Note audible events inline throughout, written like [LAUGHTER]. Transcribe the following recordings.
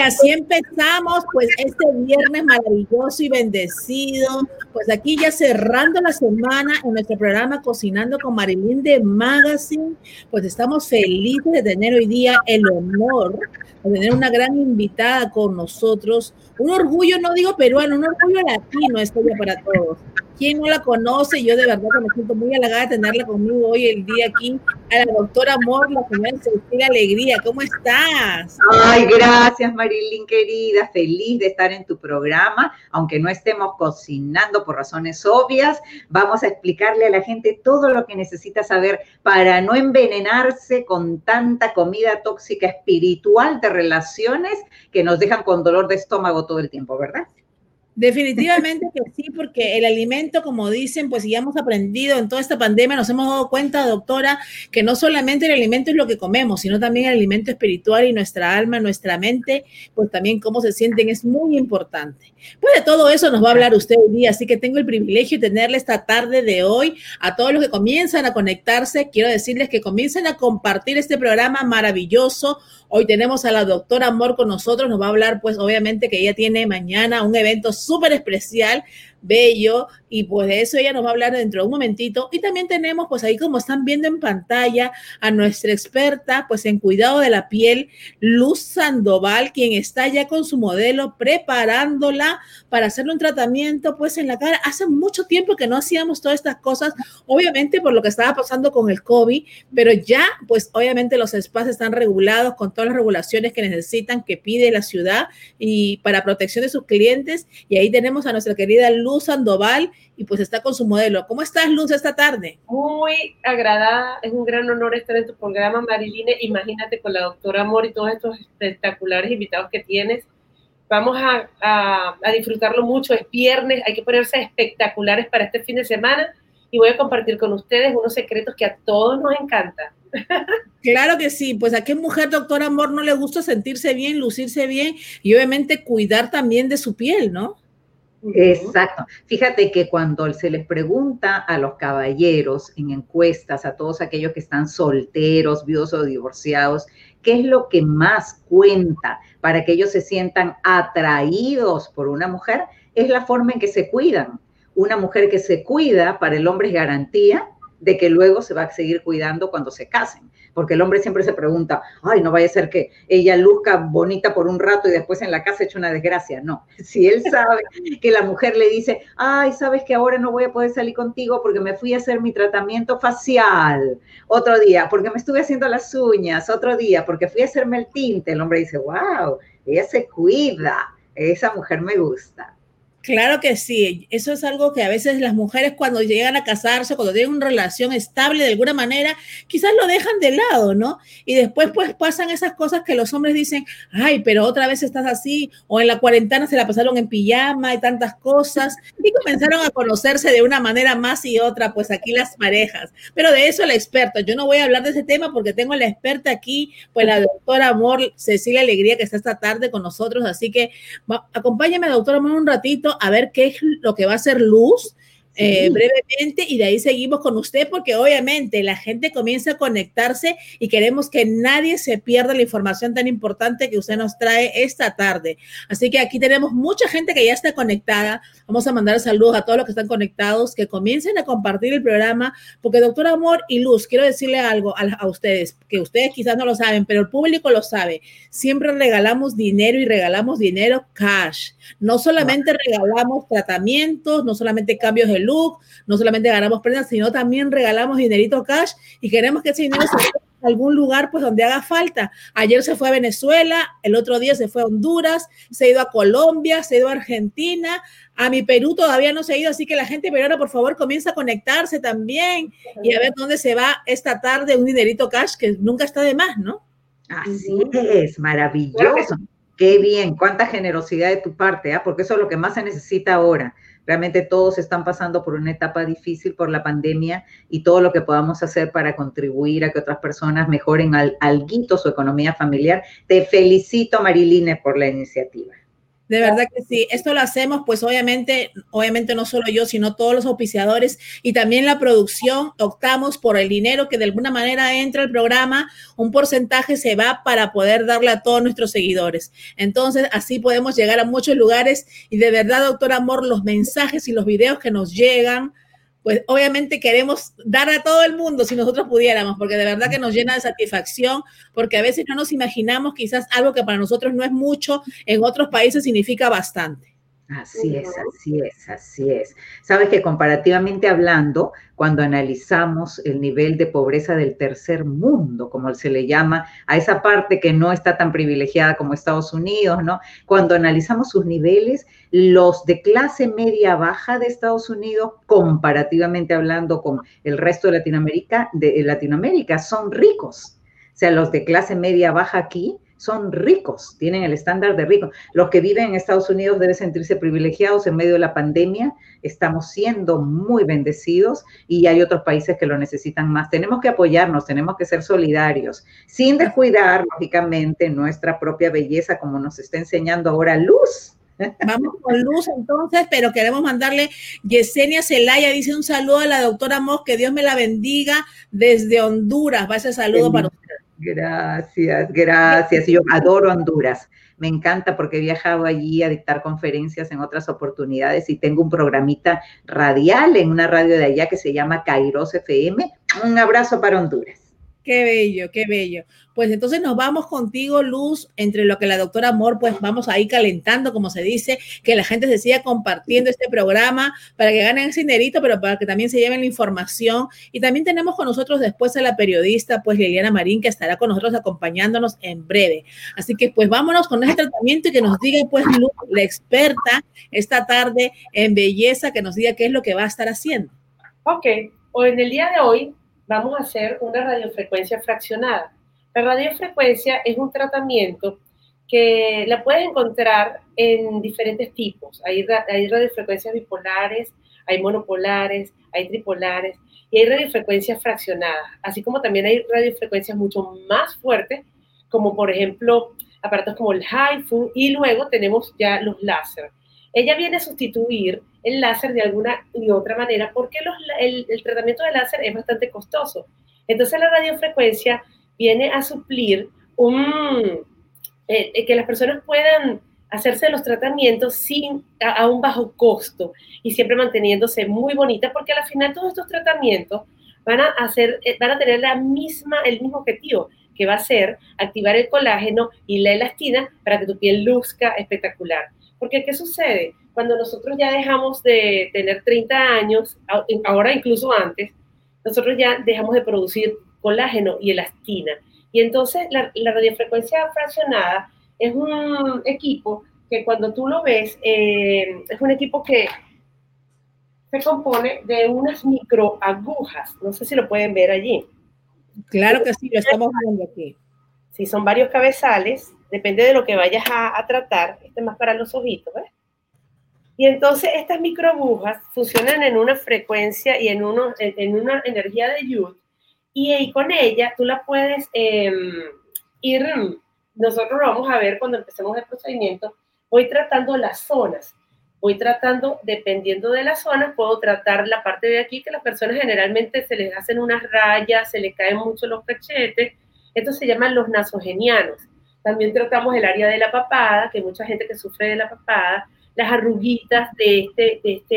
Así empezamos, pues, este viernes maravilloso y bendecido. Pues aquí ya cerrando la semana en nuestro programa Cocinando con Marilyn de Magazine, pues estamos felices de tener hoy día el honor de tener una gran invitada con nosotros. Un orgullo, no digo peruano, un orgullo latino, esto para todos. ¿Quién no la conoce? Yo de verdad me siento muy halagada de tenerla conmigo hoy el día aquí, a la doctora Amor, la señora Cecilia Alegría. ¿Cómo estás? Ay, gracias Marilyn querida, feliz de estar en tu programa, aunque no estemos cocinando por razones obvias, vamos a explicarle a la gente todo lo que necesita saber para no envenenarse con tanta comida tóxica espiritual de relaciones que nos dejan con dolor de estómago todo el tiempo, ¿verdad? Definitivamente que sí, porque el alimento, como dicen, pues ya hemos aprendido en toda esta pandemia, nos hemos dado cuenta, doctora, que no solamente el alimento es lo que comemos, sino también el alimento espiritual y nuestra alma, nuestra mente, pues también cómo se sienten es muy importante. Pues de todo eso nos va a hablar usted hoy día, así que tengo el privilegio de tenerle esta tarde de hoy a todos los que comienzan a conectarse. Quiero decirles que comiencen a compartir este programa maravilloso Hoy tenemos a la doctora Amor con nosotros, nos va a hablar pues obviamente que ella tiene mañana un evento súper especial bello y pues de eso ella nos va a hablar dentro de un momentito. Y también tenemos pues ahí como están viendo en pantalla a nuestra experta pues en cuidado de la piel, Luz Sandoval, quien está ya con su modelo preparándola para hacerle un tratamiento pues en la cara. Hace mucho tiempo que no hacíamos todas estas cosas, obviamente por lo que estaba pasando con el COVID, pero ya pues obviamente los espacios están regulados con todas las regulaciones que necesitan, que pide la ciudad y para protección de sus clientes. Y ahí tenemos a nuestra querida Luz Luz Sandoval y pues está con su modelo. ¿Cómo estás, Luz, esta tarde? Muy agradada, es un gran honor estar en tu programa, Mariline. Imagínate con la doctora Amor y todos estos espectaculares invitados que tienes. Vamos a, a disfrutarlo mucho, es viernes, hay que ponerse espectaculares para este fin de semana y voy a compartir con ustedes unos secretos que a todos nos encantan. [LAUGHS] Claro que sí, pues a qué mujer, doctor Amor, no le gusta sentirse bien, lucirse bien y obviamente cuidar también de su piel, ¿no? Exacto. Fíjate que cuando se les pregunta a los caballeros en encuestas, a todos aquellos que están solteros, viudos o divorciados, ¿qué es lo que más cuenta para que ellos se sientan atraídos por una mujer? Es la forma en que se cuidan. Una mujer que se cuida para el hombre es garantía de que luego se va a seguir cuidando cuando se casen porque el hombre siempre se pregunta, ay, no vaya a ser que ella luzca bonita por un rato y después en la casa eche una desgracia. No, [LAUGHS] si él sabe que la mujer le dice, ay, sabes que ahora no voy a poder salir contigo porque me fui a hacer mi tratamiento facial, otro día, porque me estuve haciendo las uñas, otro día, porque fui a hacerme el tinte, el hombre dice, wow, ella se cuida, esa mujer me gusta. Claro que sí, eso es algo que a veces las mujeres cuando llegan a casarse, cuando tienen una relación estable de alguna manera, quizás lo dejan de lado, ¿no? Y después pues pasan esas cosas que los hombres dicen, ay, pero otra vez estás así, o en la cuarentena se la pasaron en pijama y tantas cosas, y comenzaron a conocerse de una manera más y otra, pues aquí las parejas. Pero de eso la experta, yo no voy a hablar de ese tema porque tengo a la experta aquí, pues la doctora Amor, Cecilia Alegría, que está esta tarde con nosotros, así que acompáñame, doctora Amor, un ratito a ver qué es lo que va a ser luz eh, brevemente y de ahí seguimos con usted porque obviamente la gente comienza a conectarse y queremos que nadie se pierda la información tan importante que usted nos trae esta tarde. Así que aquí tenemos mucha gente que ya está conectada. Vamos a mandar saludos a todos los que están conectados, que comiencen a compartir el programa porque doctor Amor y Luz, quiero decirle algo a, a ustedes, que ustedes quizás no lo saben, pero el público lo sabe. Siempre regalamos dinero y regalamos dinero cash. No solamente regalamos tratamientos, no solamente cambios de look, no solamente ganamos prendas, sino también regalamos dinerito cash y queremos que ese dinero se vaya a algún lugar pues donde haga falta. Ayer se fue a Venezuela, el otro día se fue a Honduras, se ha ido a Colombia, se ha ido a Argentina, a mi Perú todavía no se ha ido, así que la gente peruana por favor comienza a conectarse también y a ver dónde se va esta tarde un dinerito cash que nunca está de más, ¿no? Así es, maravilloso. Qué bien, cuánta generosidad de tu parte, ¿ah? porque eso es lo que más se necesita ahora. Realmente todos están pasando por una etapa difícil por la pandemia y todo lo que podamos hacer para contribuir a que otras personas mejoren al, su economía familiar. Te felicito, Mariline, por la iniciativa. De verdad que sí. Esto lo hacemos, pues obviamente, obviamente no solo yo, sino todos los auspiciadores y también la producción. Optamos por el dinero que de alguna manera entra al programa, un porcentaje se va para poder darle a todos nuestros seguidores. Entonces, así podemos llegar a muchos lugares y de verdad, doctor Amor, los mensajes y los videos que nos llegan, pues obviamente queremos dar a todo el mundo si nosotros pudiéramos, porque de verdad que nos llena de satisfacción, porque a veces no nos imaginamos quizás algo que para nosotros no es mucho, en otros países significa bastante. Así es, así es, así es. Sabes que comparativamente hablando, cuando analizamos el nivel de pobreza del tercer mundo, como se le llama, a esa parte que no está tan privilegiada como Estados Unidos, ¿no? Cuando analizamos sus niveles, los de clase media baja de Estados Unidos, comparativamente hablando con el resto de Latinoamérica, de Latinoamérica, son ricos. O sea, los de clase media baja aquí son ricos, tienen el estándar de ricos. Los que viven en Estados Unidos deben sentirse privilegiados en medio de la pandemia. Estamos siendo muy bendecidos y hay otros países que lo necesitan más. Tenemos que apoyarnos, tenemos que ser solidarios, sin descuidar, lógicamente, nuestra propia belleza, como nos está enseñando ahora Luz. Vamos con luz entonces, pero queremos mandarle Yesenia Celaya, dice un saludo a la doctora Mos, que Dios me la bendiga desde Honduras. Va ese saludo para usted. Gracias, gracias. Yo adoro Honduras. Me encanta porque he viajado allí a dictar conferencias en otras oportunidades y tengo un programita radial en una radio de allá que se llama Kairos FM. Un abrazo para Honduras. Qué bello, qué bello. Pues entonces nos vamos contigo, Luz, entre lo que la doctora Amor, pues vamos ahí calentando, como se dice, que la gente se siga compartiendo este programa para que ganen ese dinerito, pero para que también se lleven la información. Y también tenemos con nosotros después a la periodista, pues Liliana Marín, que estará con nosotros acompañándonos en breve. Así que pues vámonos con este tratamiento y que nos diga, pues, Luz, la experta esta tarde en belleza, que nos diga qué es lo que va a estar haciendo. Ok, o en el día de hoy vamos a hacer una radiofrecuencia fraccionada. La radiofrecuencia es un tratamiento que la puedes encontrar en diferentes tipos. Hay, hay radiofrecuencias bipolares, hay monopolares, hay tripolares y hay radiofrecuencias fraccionadas, así como también hay radiofrecuencias mucho más fuertes, como por ejemplo aparatos como el HIFU y luego tenemos ya los láser. Ella viene a sustituir el láser de alguna y otra manera porque el, tratamiento de láser es bastante costoso. Entonces la radiofrecuencia viene a suplir un, eh, eh, que las personas puedan hacerse los tratamientos sin a, un bajo costo y siempre manteniéndose muy bonita porque al final todos estos tratamientos van a hacer eh, van a tener la misma el mismo objetivo que va a ser activar el colágeno y la elastina para que tu piel luzca espectacular. Porque ¿qué sucede? Cuando nosotros ya dejamos de tener 30 años, ahora incluso antes, nosotros ya dejamos de producir colágeno y elastina. Y entonces la, radiofrecuencia fraccionada es un equipo que cuando tú lo ves, eh, es un equipo que se compone de unas microagujas. No sé si lo pueden ver allí. Claro que sí, lo estamos viendo aquí. Sí, son varios cabezales depende de lo que vayas a, tratar, este es más para los ojitos, ¿ves? Y entonces estas microbujas funcionan en una frecuencia y en, uno, en, una energía de Yud, y ahí con ella tú la puedes em, ir, nosotros lo vamos a ver cuando empecemos el procedimiento, voy tratando las zonas, voy tratando, dependiendo de las zonas, puedo tratar la parte de aquí, que las personas generalmente se les hacen unas rayas, se les caen mucho los cachetes, estos se llaman los nasogenianos. También tratamos el área de la papada, que hay mucha gente que sufre de la papada, las arruguitas de este, de este,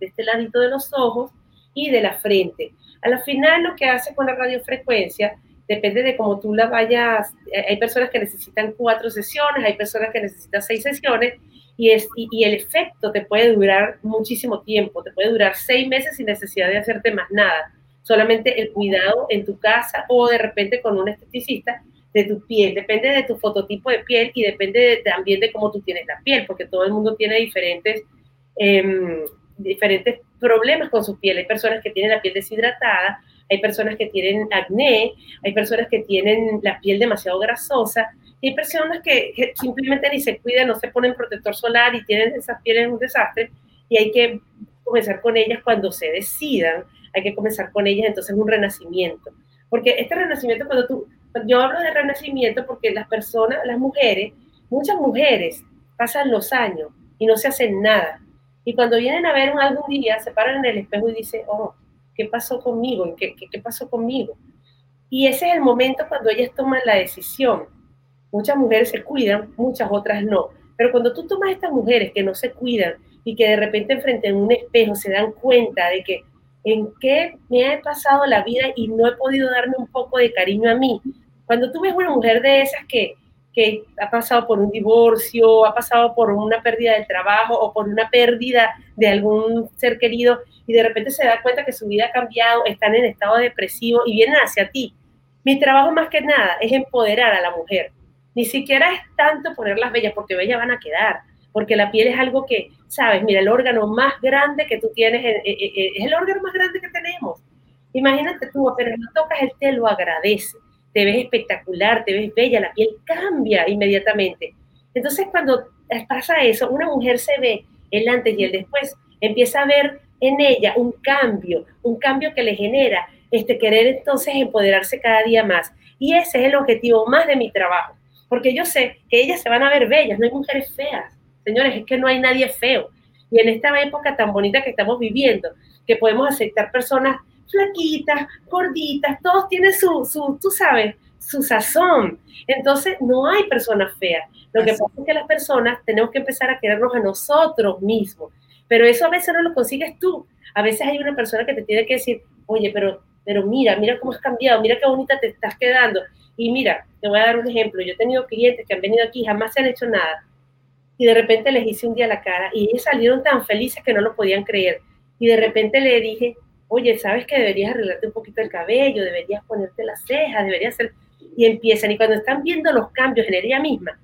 de este ladito de los ojos y de la frente. A la final lo que hace con la radiofrecuencia depende de cómo tú la vayas, eh, hay personas que necesitan cuatro sesiones, hay personas que necesitan seis sesiones y, es, y, el efecto te puede durar muchísimo tiempo, te puede durar seis meses sin necesidad de hacerte más nada, solamente el cuidado en tu casa o de repente con un esteticista de tu piel, depende de tu fototipo de piel y depende también de cómo tú tienes la piel, porque todo el mundo tiene diferentes, em, diferentes problemas con su piel. Hay personas que tienen la piel deshidratada, hay personas que tienen acné, hay personas que tienen la piel demasiado grasosa, y hay personas que, simplemente ni se cuidan, no se ponen protector solar y tienen esas pieles un desastre, y hay que comenzar con ellas cuando se decidan, hay que comenzar con ellas entonces un renacimiento. Porque este renacimiento, cuando tú, yo hablo de renacimiento porque las personas, las mujeres, muchas mujeres pasan los años y no se hacen nada. Y cuando vienen a ver algún día, se paran en el espejo y dicen, oh, ¿qué pasó conmigo? ¿Qué, qué, qué pasó conmigo? Y ese es el momento cuando ellas toman la decisión. Muchas mujeres se cuidan, muchas otras no. Pero cuando tú tomas a estas mujeres que no se cuidan y que de repente enfrente en un espejo se dan cuenta de que en qué me ha pasado la vida y no he podido darme un poco de cariño a mí. Cuando tú ves una mujer de esas que, que ha pasado por un divorcio, ha pasado por una pérdida de trabajo o por una pérdida de algún ser querido y de repente se da cuenta que su vida ha cambiado, están en estado depresivo y vienen hacia ti. Mi trabajo más que nada es empoderar a la mujer. Ni siquiera es tanto ponerlas bellas, porque bellas van a quedar, porque la piel es algo que, sabes, mira, el órgano más grande que tú tienes eh, eh, eh, es el órgano más grande que tenemos. Imagínate tú, pero no tocas el te lo agradece, te ves espectacular, te ves bella, la piel cambia inmediatamente. Entonces, cuando pasa eso, una mujer se ve el antes y el después, empieza a ver en ella un cambio, un cambio que le genera este querer entonces empoderarse cada día más. Y ese es el objetivo más de mi trabajo, porque yo sé que ellas se van a ver bellas, no hay mujeres feas. Señores, es que no hay nadie feo. Y en esta época tan bonita que estamos viviendo, que podemos aceptar personas flaquitas, gorditas, todos tienen su, su tú sabes, su sazón. Entonces, no hay personas feas. Lo que pasa es que las personas tenemos que empezar a querernos a nosotros mismos. Pero eso a veces no lo consigues tú. A veces hay una persona que te tiene que decir, oye, pero, pero mira, mira cómo has cambiado, mira qué bonita te estás quedando. Y mira, te voy a dar un ejemplo. Yo he tenido clientes que han venido aquí, jamás se han hecho nada y de repente les hice un día la cara y ellos salieron tan felices que no lo podían creer. Y de repente le dije, oye, ¿sabes que deberías arreglarte un poquito el cabello? Deberías ponerte las cejas, deberías hacer... Y empiezan, y cuando están viendo los cambios en ella misma,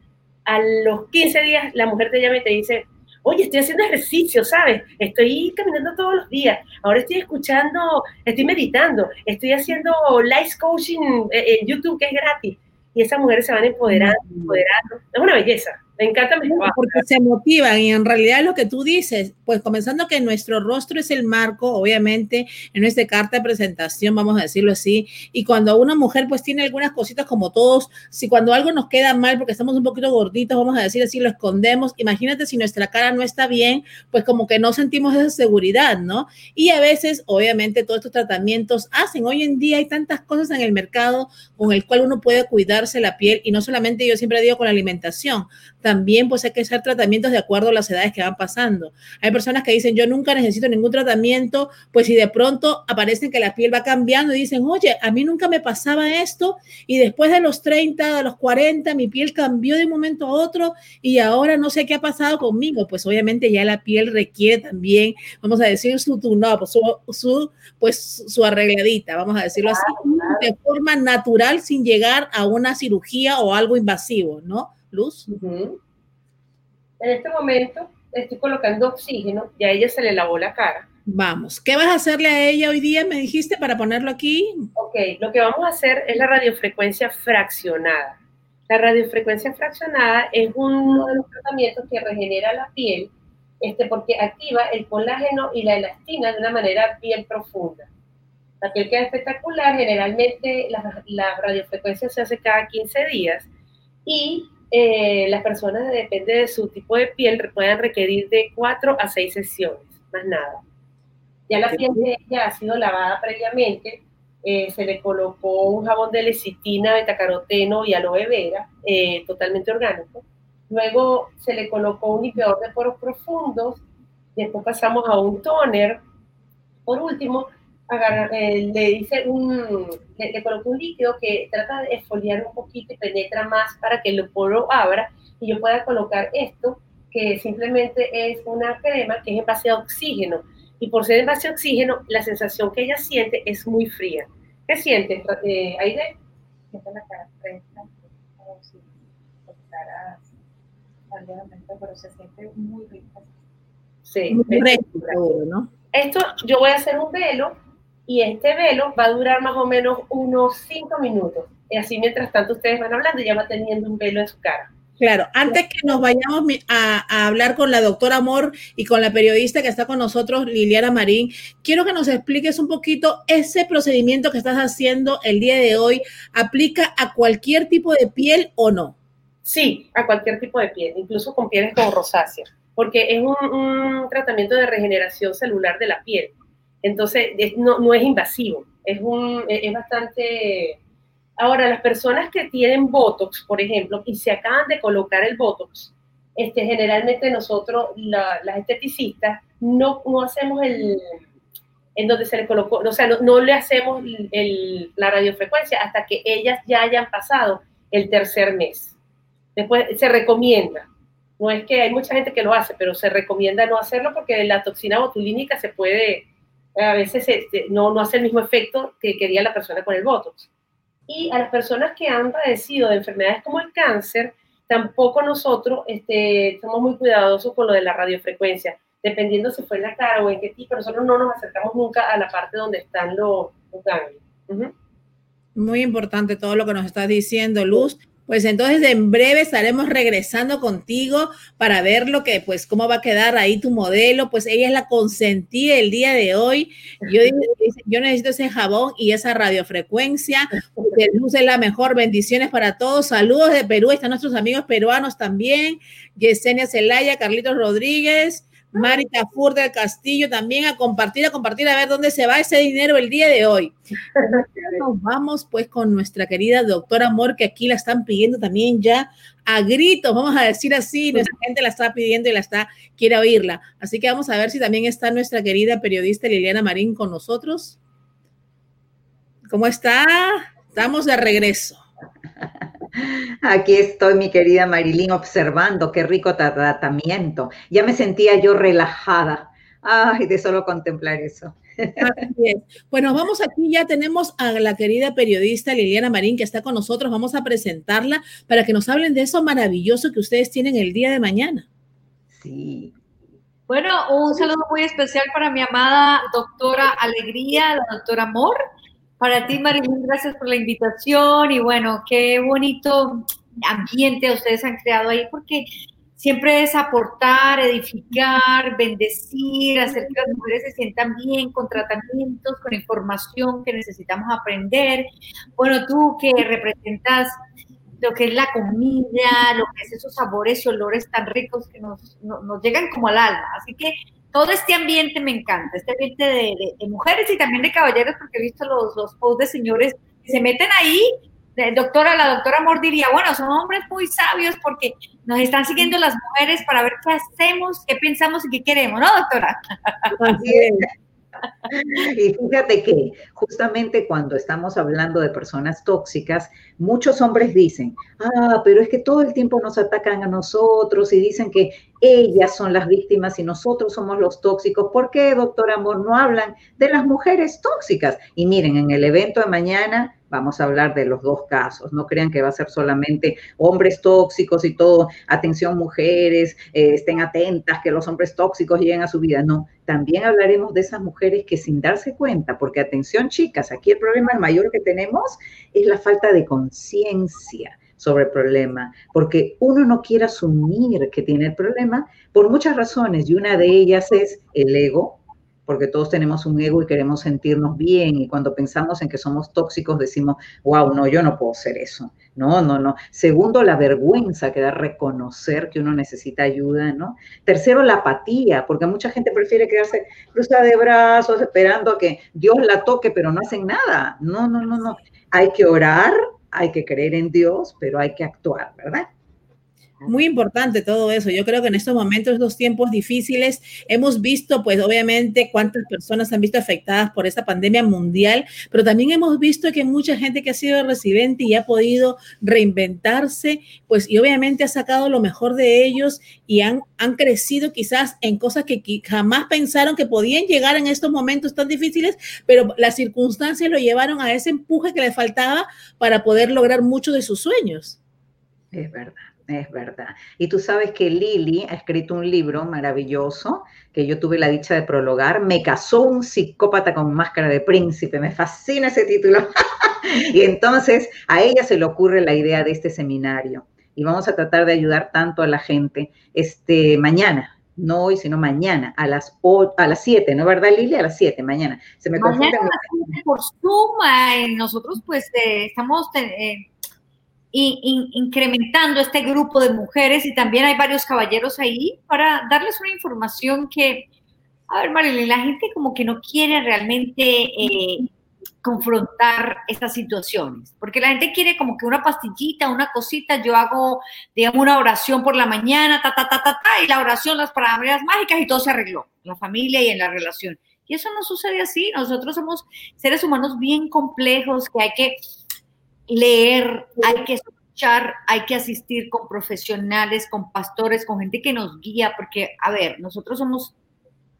a los 15 días la mujer te llama y te dice, oye, estoy haciendo ejercicio, ¿sabes? Estoy caminando todos los días, ahora estoy escuchando, estoy meditando, estoy haciendo life coaching en YouTube que es gratis. Y esas mujeres se van empoderando, empoderando. Es una belleza. Me encanta mi Porque se motivan y en realidad lo que tú dices, pues comenzando que nuestro rostro es el marco, obviamente, en nuestra carta de presentación, vamos a decirlo así, y cuando una mujer pues tiene algunas cositas como todos, si cuando algo nos queda mal porque estamos un poquito gorditos, vamos a decir así, lo escondemos, imagínate si nuestra cara no está bien, pues como que no sentimos esa seguridad, ¿no? Y a veces, obviamente, todos estos tratamientos hacen, hoy en día hay tantas cosas en el mercado con el cual uno puede cuidarse la piel y no solamente yo siempre digo con la alimentación, también pues hay que hacer tratamientos de acuerdo a las edades que van pasando. Hay personas que dicen, yo nunca necesito ningún tratamiento, pues si de pronto aparecen que la piel va cambiando y dicen, oye, a mí nunca me pasaba esto y después de los 30, de los 40, mi piel cambió de un momento a otro y ahora no sé qué ha pasado conmigo. Pues obviamente ya la piel requiere también, vamos a decir, su no, pues su, pues su arregladita, vamos a decirlo así, de forma natural sin llegar a una cirugía o algo invasivo, ¿no? Luz. En este momento estoy colocando oxígeno y a ella se le lavó la cara. Vamos, ¿qué vas a hacerle a ella hoy día? Me dijiste para ponerlo aquí. Ok, lo que vamos a hacer es la radiofrecuencia fraccionada. La radiofrecuencia fraccionada es uno de los tratamientos que regenera la piel este, porque activa el colágeno y la elastina de una manera bien profunda. La piel queda espectacular, generalmente la, la radiofrecuencia se hace cada 15 días y eh, las personas, depende de su tipo de piel, pueden requerir de cuatro a seis sesiones, más nada. Ya la piel de ella ha sido lavada previamente, eh, se le colocó un jabón de lecitina, betacaroteno y aloe vera, eh, totalmente orgánico. Luego se le colocó un limpiador de poros profundos, después pasamos a un toner. Por último, eh, le dice un, le, coloco un líquido que trata de esfoliar un poquito y penetra más para que el poro abra y yo pueda colocar esto, que simplemente es una crema que es en base a oxígeno. Y por ser en base a oxígeno, la sensación que ella siente es muy fría. ¿Qué sientes, eh, Aide? Siento la cara fresca, como si cara pero se siente muy rica. Sí, muy ¿no? Esto, yo voy a hacer un velo y este velo va a durar más o menos unos cinco minutos. Y así mientras tanto ustedes van hablando y ya va teniendo un velo en su cara. Claro, antes que nos vayamos a, hablar con la doctora Amor y con la periodista que está con nosotros, Liliana Marín, quiero que nos expliques un poquito ese procedimiento que estás haciendo el día de hoy. ¿Aplica a cualquier tipo de piel o no? Sí, a cualquier tipo de piel, incluso con pieles como rosácea, porque es un, tratamiento de regeneración celular de la piel. Entonces, no, no, es invasivo, es, un, es bastante... Ahora, las personas que tienen Botox, por ejemplo, y se acaban de colocar el Botox, este, generalmente nosotros, las esteticistas, no, no hacemos el, en donde se le colocó, o sea, no, le hacemos el, la radiofrecuencia hasta que ellas ya hayan pasado el tercer mes. Después se recomienda. No es que hay mucha gente que lo hace, pero se recomienda no hacerlo porque la toxina botulínica se puede, a veces este, no, no hace el mismo efecto que quería la persona con el Botox. Y a las personas que han padecido de enfermedades como el cáncer, tampoco nosotros este, somos muy cuidadosos con lo de la radiofrecuencia dependiendo si fue en la cara o en qué tipo, nosotros no nos acercamos nunca a la parte donde están los, ganglios. Muy importante todo lo que nos estás diciendo, Luz. Pues entonces en breve estaremos regresando contigo para ver lo que, pues, cómo va a quedar ahí tu modelo. Pues ella es la consentida el día de hoy. Yo, yo necesito ese jabón y esa radiofrecuencia. Porque Luz es la mejor. Bendiciones para todos. Saludos de Perú. Están nuestros amigos peruanos también. Yesenia Celaya, Carlitos Rodríguez. Marita Fur del Castillo también a compartir, a compartir, a ver dónde se va ese dinero el día de hoy. [LAUGHS] Nos vamos pues con nuestra querida doctora Amor, que aquí la están pidiendo también ya a gritos, vamos a decir así, nuestra gente la está pidiendo y la está, quiere oírla. Así que vamos a ver si también está nuestra querida periodista Liliana Marín con nosotros. ¿Cómo está? Estamos de regreso. Aquí estoy, mi querida Marilyn, observando qué rico tratamiento. Ya me sentía yo relajada. Ay, de solo contemplar eso. Bueno, vamos aquí, ya tenemos a la querida periodista Liliana Marín que está con nosotros. Vamos a presentarla para que nos hablen de eso maravilloso que ustedes tienen el día de mañana. Sí. Bueno, un saludo muy especial para mi amada doctora Alegría, la doctora Amor, para ti, Marilyn, gracias por la invitación y bueno, qué bonito ambiente ustedes han creado ahí porque siempre es aportar, edificar, bendecir, hacer que las mujeres se sientan bien con tratamientos, con información que necesitamos aprender. Bueno, tú que representas lo que es la comida, lo que es esos sabores y olores tan ricos que nos, nos llegan como al alma. Así que todo este ambiente me encanta, este ambiente de, mujeres y también de caballeros, porque he visto los, los posts de señores que se meten ahí. doctora, la doctora Amor diría, bueno, son hombres muy sabios porque nos están siguiendo las mujeres para ver qué hacemos, qué pensamos y qué queremos, ¿no, doctora? [LAUGHS] Y fíjate que justamente cuando estamos hablando de personas tóxicas, muchos hombres dicen, ah, pero es que todo el tiempo nos atacan a nosotros y dicen que ellas son las víctimas y nosotros somos los tóxicos. ¿Por qué, doctor Amor, no hablan de las mujeres tóxicas? Y miren, en el evento de mañana vamos a hablar de los dos casos. No crean que va a ser solamente hombres tóxicos y todo. Atención, mujeres, eh, estén atentas que los hombres tóxicos lleguen a su vida. No, también hablaremos de esas mujeres que sin darse cuenta, porque atención, chicas, aquí el problema mayor que tenemos es la falta de conciencia sobre el problema, porque uno no quiere asumir que tiene el problema por muchas razones y una de ellas es el ego, porque todos tenemos un ego y queremos sentirnos bien y cuando pensamos en que somos tóxicos decimos, wow, no, yo no puedo ser eso. No, no, no. Segundo, la vergüenza que da reconocer que uno necesita ayuda, ¿no? Tercero, la apatía, porque mucha gente prefiere quedarse cruzada de brazos esperando a que Dios la toque, pero no hacen nada. No, no, no, no. Hay que orar, hay que creer en Dios, pero hay que actuar, ¿verdad? Muy importante todo eso. Yo creo que en estos momentos, estos tiempos difíciles, hemos visto, pues obviamente, cuántas personas han visto afectadas por esta pandemia mundial, pero también hemos visto que mucha gente que ha sido residente y ha podido reinventarse, pues y obviamente ha sacado lo mejor de ellos y han, han crecido quizás en cosas que jamás pensaron que podían llegar en estos momentos tan difíciles, pero las circunstancias lo llevaron a ese empuje que le faltaba para poder lograr muchos de sus sueños. Es verdad. Es verdad. Y tú sabes que Lili ha escrito un libro maravilloso que yo tuve la dicha de prologar. Me casó un psicópata con máscara de príncipe. Me fascina ese título. [LAUGHS] y entonces a ella se le ocurre la idea de este seminario. Y vamos a tratar de ayudar tanto a la gente este mañana, no hoy, sino mañana, a las, a las 7, ¿no verdad, Lili? A las 7, mañana. Se me mañana por Zoom, nosotros pues eh, estamos... Eh, incrementando este grupo de mujeres y también hay varios caballeros ahí para darles una información que, a ver, Marilyn, la gente como que no quiere realmente eh, confrontar estas situaciones, porque la gente quiere como que una pastillita, una cosita, yo hago, digamos, una oración por la mañana, ta, ta, ta, ta, ta, y la oración, las palabras mágicas y todo se arregló, en la familia y en la relación. Y eso no sucede así, nosotros somos seres humanos bien complejos que hay que leer, hay que escuchar, hay que asistir con profesionales, con pastores, con gente que nos guía, porque, a ver, nosotros somos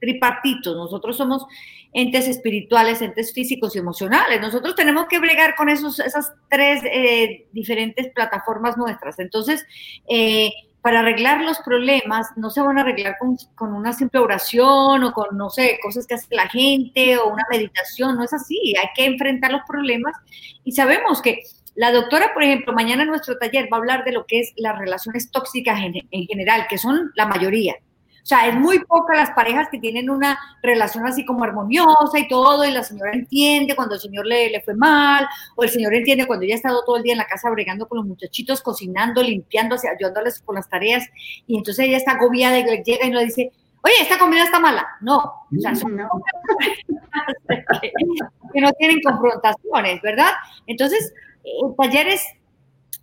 tripartitos, nosotros somos entes espirituales, entes físicos y emocionales. Nosotros tenemos que bregar con esos, esas tres eh, diferentes plataformas nuestras. Entonces, eh, para arreglar los problemas no se van a arreglar con, con, una simple oración o con, no sé, cosas que hace la gente o una meditación, no es así, hay que enfrentar los problemas y sabemos que la doctora, por ejemplo, mañana en nuestro taller va a hablar de lo que es las relaciones tóxicas en, en general, que son la mayoría. O sea, es muy poca las parejas que tienen una relación así como armoniosa y todo, y la señora entiende cuando el señor le, le fue mal, o el señor entiende cuando ella ha estado todo el día en la casa bregando con los muchachitos, cocinando, limpiando, ayudándoles con las tareas, y entonces ella está agobiada y llega y le dice, oye, esta comida está mala. No, o sea, son no. [LAUGHS] que no tienen confrontaciones, ¿verdad? Entonces, el taller es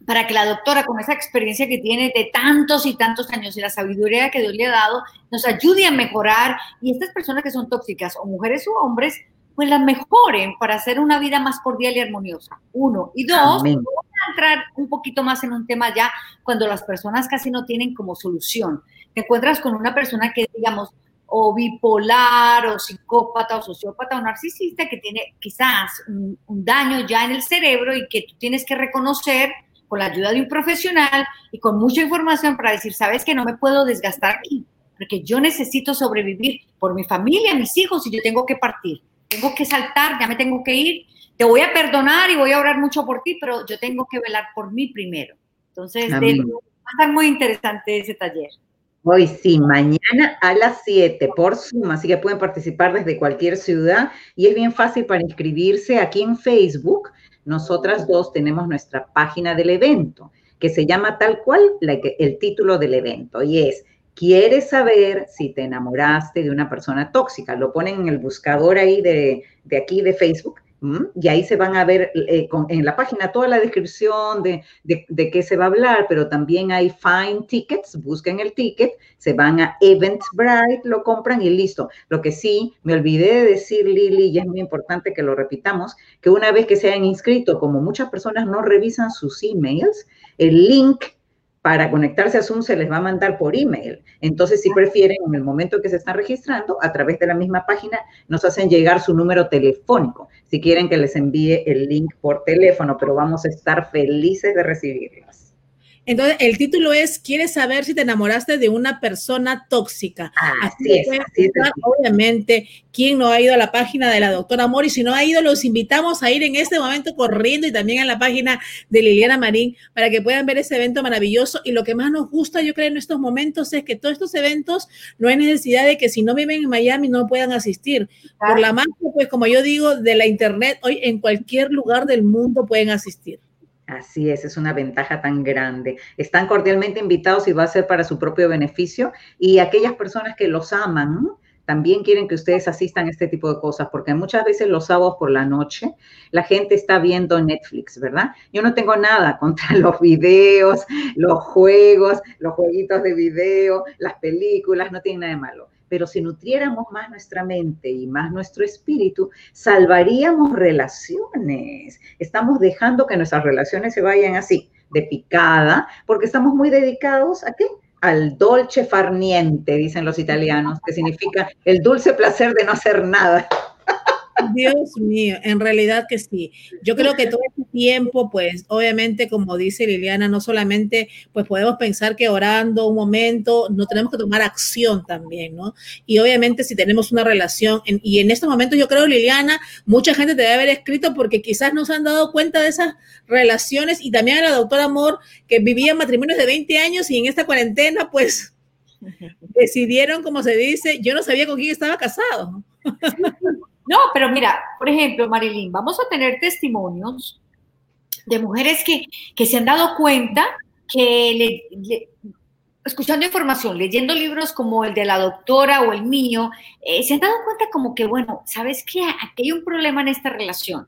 para que la doctora, con esa experiencia que tiene de tantos y tantos años y la sabiduría que Dios le ha dado, nos ayude a mejorar y estas personas que son tóxicas, o mujeres o hombres, pues las mejoren para hacer una vida más cordial y armoniosa. Uno. Y dos, voy a entrar un poquito más en un tema ya cuando las personas casi no tienen como solución. Te encuentras con una persona que, digamos, o bipolar, o psicópata, o sociópata, o narcisista, que tiene quizás un, un daño ya en el cerebro y que tú tienes que reconocer con la ayuda de un profesional y con mucha información para decir, sabes que no me puedo desgastar aquí, porque yo necesito sobrevivir por mi familia, mis hijos, y yo tengo que partir, tengo que saltar, ya me tengo que ir, te voy a perdonar y voy a orar mucho por ti, pero yo tengo que velar por mí primero. Entonces, va a estar muy interesante ese taller. Hoy sí, mañana a las 7 por Zoom, así que pueden participar desde cualquier ciudad y es bien fácil para inscribirse aquí en Facebook nosotras dos tenemos nuestra página del evento, que se llama tal cual el título del evento, y es, ¿quieres saber si te enamoraste de una persona tóxica? Lo ponen en el buscador ahí de, de aquí de Facebook y ahí se van a ver eh, en la página toda la descripción de, de, qué se va a hablar, pero también hay Find Tickets, busquen el ticket, se van a Eventbrite, lo compran y listo. Lo que sí, me olvidé de decir, Lili, y es muy importante que lo repitamos, que una vez que se hayan inscrito, como muchas personas no revisan sus emails, el link para conectarse a Zoom se les va a mandar por email. Entonces, si prefieren, en el momento que se están registrando, a través de la misma página, nos hacen llegar su número telefónico, si quieren que les envíe el link por teléfono, pero vamos a estar felices de recibirlos. Entonces, el título es ¿Quieres saber si te enamoraste de una persona tóxica? así, es, Obviamente, ¿quién no ha ido a la página de la doctora Mori? Si no ha ido, los invitamos a ir en este momento corriendo y también a la página de Liliana Marín para que puedan ver ese evento maravilloso. Y lo que más nos gusta, yo creo, en estos momentos es que todos estos eventos no hay necesidad de que si no viven en Miami no puedan asistir. Por la magia, pues como yo digo, de la internet, hoy en cualquier lugar del mundo pueden asistir. Así es, es una ventaja tan grande. Están cordialmente invitados y va a ser para su propio beneficio. Y aquellas personas que los aman, también quieren que ustedes asistan a este tipo de cosas, porque muchas veces los sábados por la noche la gente está viendo Netflix, ¿verdad? Yo no tengo nada [LAUGHS] contra los videos, los juegos, los jueguitos de video, las películas, no tiene nada de malo pero si nutriéramos más nuestra mente y más nuestro espíritu, salvaríamos relaciones. Estamos dejando que nuestras relaciones se vayan así, de picada, porque estamos muy dedicados a qué? Al dolce farniente, dicen los italianos, que significa el dulce placer de no hacer nada. Dios mío, en realidad que sí. Yo creo que todo este tiempo, pues obviamente, como dice Liliana, no solamente pues podemos pensar que orando un momento, no tenemos que tomar acción también, ¿no? Y obviamente si tenemos una relación, y en estos momentos yo creo, Liliana, mucha gente te debe haber escrito porque quizás no se han dado cuenta de esas relaciones y también a la doctora Amor, que vivía matrimonios de 20 años y en esta cuarentena, pues [LAUGHS] decidieron, como se dice, yo no sabía con quién estaba casado. No, pero mira, por ejemplo, Marilyn, vamos a tener testimonios de mujeres que, que se han dado cuenta que escuchando información, leyendo libros como el de la doctora o el mío, eh, se han dado cuenta como que, bueno, ¿sabes qué? Aquí hay un problema en esta relación.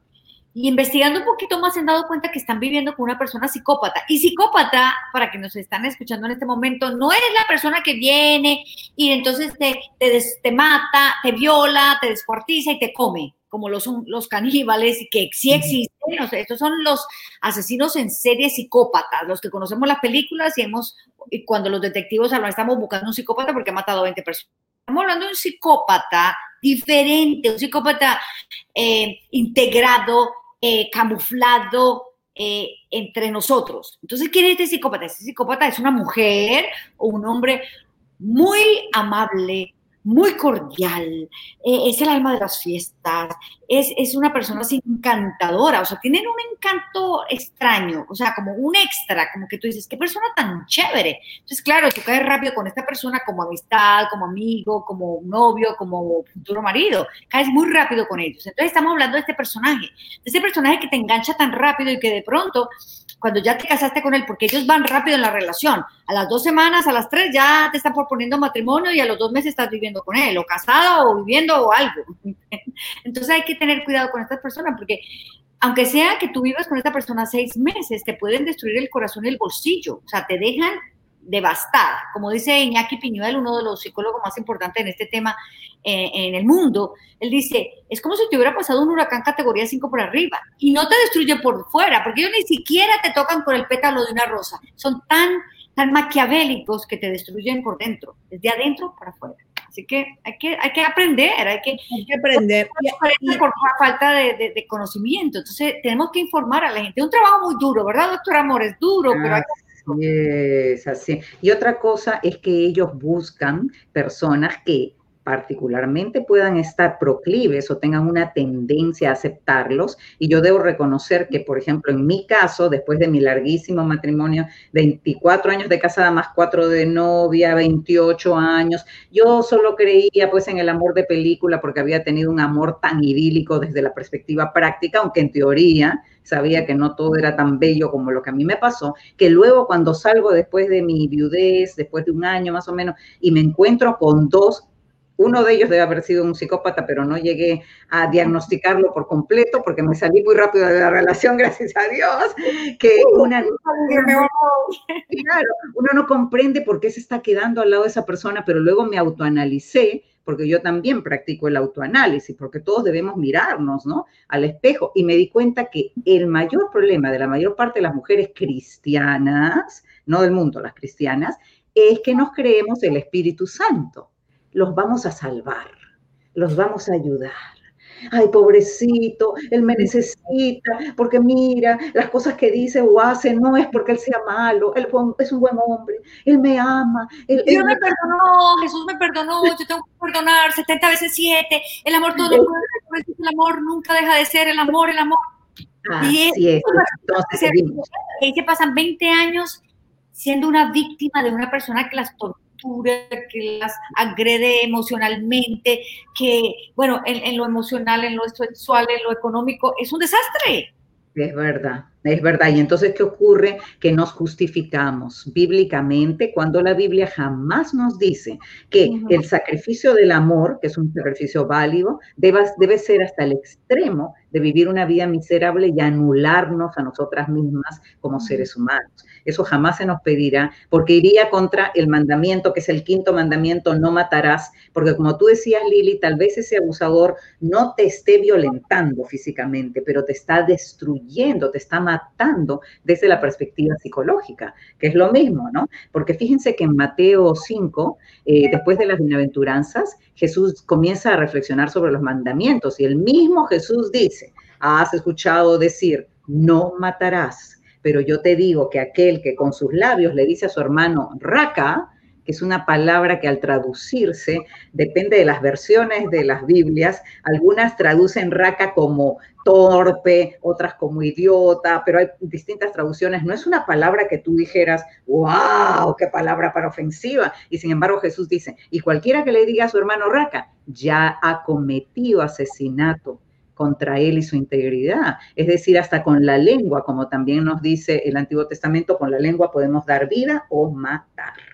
Y investigando un poquito más se han dado cuenta que están viviendo con una persona psicópata. Y psicópata, para que nos están escuchando en este momento, no eres la persona que viene y entonces te, te, te mata, te viola, te descuartiza y te come como los, los caníbales, y que sí existen, o sea, estos son los asesinos en serie psicópatas, los que conocemos las películas y hemos, y cuando los detectives hablan, estamos buscando un psicópata porque ha matado a 20 personas. Estamos hablando de un psicópata diferente, un psicópata eh, integrado, eh, camuflado, eh, entre nosotros. Entonces, ¿quién es este psicópata? Este psicópata es una mujer o un hombre muy amable, muy cordial, eh, es el alma de las fiestas, es, una persona así encantadora, o sea, tienen un encanto extraño, o sea, como un extra, como que tú dices, qué persona tan chévere. Entonces, claro, tú caes rápido con esta persona como amistad, como amigo, como novio, como futuro marido, caes muy rápido con ellos. Entonces, estamos hablando de este personaje, de este personaje que te engancha tan rápido y que de pronto cuando ya te casaste con él, porque ellos van rápido en la relación. A las dos semanas, a las tres ya te están proponiendo matrimonio y a los dos meses estás viviendo con él, o casado, o viviendo, o algo. [LAUGHS] Entonces hay que tener cuidado con estas personas, porque aunque sea que tú vivas con esta persona seis meses, te pueden destruir el corazón y el bolsillo. O sea, te dejan devastada. Como dice Iñaki Piñuel, uno de los psicólogos más importantes en este tema eh, en el mundo, él dice, es como si te hubiera pasado un huracán categoría 5 por arriba y no te destruye por fuera, porque ellos ni siquiera te tocan con el pétalo de una rosa. Son tan, tan maquiavélicos que te destruyen por dentro, desde adentro para afuera. Así que hay que, hay que aprender, hay que, hay que aprender. Por falta de, de, conocimiento. Entonces, tenemos que informar a la gente. Es un trabajo muy duro, ¿verdad, doctor Amor? Es duro, pero hay que es así. Y otra cosa es que ellos buscan personas que particularmente puedan estar proclives o tengan una tendencia a aceptarlos. Y yo debo reconocer que, por ejemplo, en mi caso, después de mi larguísimo matrimonio, 24 años de casada más 4 de novia, 28 años, yo solo creía pues en el amor de película porque había tenido un amor tan idílico desde la perspectiva práctica, aunque en teoría sabía que no todo era tan bello como lo que a mí me pasó, que luego cuando salgo después de mi viudez, después de un año más o menos, y me encuentro con dos uno de ellos debe haber sido un psicópata, pero no llegué a diagnosticarlo por completo porque me salí muy rápido de la relación, [LAUGHS] gracias a Dios, que una, [LAUGHS] claro, uno no comprende por qué se está quedando al lado de esa persona, pero luego me autoanalicé porque yo también practico el autoanálisis, porque todos debemos mirarnos, ¿no? Al espejo. Y me di cuenta que el mayor problema de la mayor parte de las mujeres cristianas, no del mundo, las cristianas, es que nos creemos el Espíritu Santo los vamos a salvar, los vamos a ayudar. Ay, pobrecito, él me necesita, porque mira, las cosas que dice o hace no es porque él sea malo, él es un buen hombre, él me ama. Él, Dios me perdonó, Jesús me perdonó, yo tengo que perdonar 70 veces 7, el amor todo puede, el amor nunca deja de ser el amor, el amor. y es, entonces se pasan 20 años siendo una víctima de una persona que las tortura que las agrede emocionalmente, que, bueno, en, lo emocional, en lo sexual, en lo económico, es un desastre. Es verdad, es verdad. Y entonces, ¿qué ocurre? Que nos justificamos bíblicamente cuando la Biblia jamás nos dice que el sacrificio del amor, que es un sacrificio válido, debe, debe ser hasta el extremo de vivir una vida miserable y anularnos a nosotras mismas como seres humanos. Eso jamás se nos pedirá, porque iría contra el mandamiento, que es el quinto mandamiento, no matarás, porque como tú decías, Lili, tal vez ese abusador no te esté violentando físicamente, pero te está destruyendo, te está matando desde la perspectiva psicológica, que es lo mismo, ¿no? Porque fíjense que en Mateo 5, eh, después de las bienaventuranzas, Jesús comienza a reflexionar sobre los mandamientos y el mismo Jesús dice, has escuchado decir, no matarás, pero yo te digo que aquel que con sus labios le dice a su hermano, raca, que es una palabra que al traducirse depende de las versiones de las Biblias. Algunas traducen raca como torpe, otras como idiota, pero hay distintas traducciones. No es una palabra que tú dijeras, wow, qué palabra para ofensiva. Y sin embargo Jesús dice, y cualquiera que le diga a su hermano raca, ya ha cometido asesinato contra él y su integridad. Es decir, hasta con la lengua, como también nos dice el Antiguo Testamento, con la lengua podemos dar vida o matar.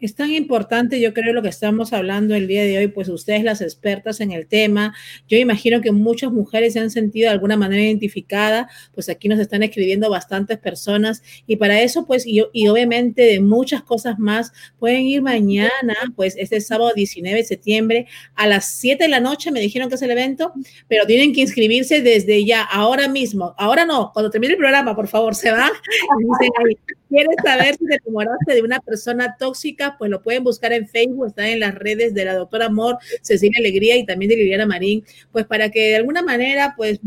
Es tan importante, yo creo, lo que estamos hablando el día de hoy, pues ustedes las expertas en el tema, yo imagino que muchas mujeres se han sentido de alguna manera identificadas, pues aquí nos están escribiendo bastantes personas y para eso, pues, y, obviamente de muchas cosas más, pueden ir mañana, pues este sábado 19 de septiembre a las 7 de la noche, me dijeron que es el evento, pero tienen que inscribirse desde ya, ahora mismo, ahora no, cuando termine el programa, por favor, se van [LAUGHS] ¿Quieres saber si te enamoraste de una persona tóxica? Pues lo pueden buscar en Facebook, están en las redes de la doctora Amor, Cecilia Alegría y también de Liliana Marín, pues para que de alguna manera pues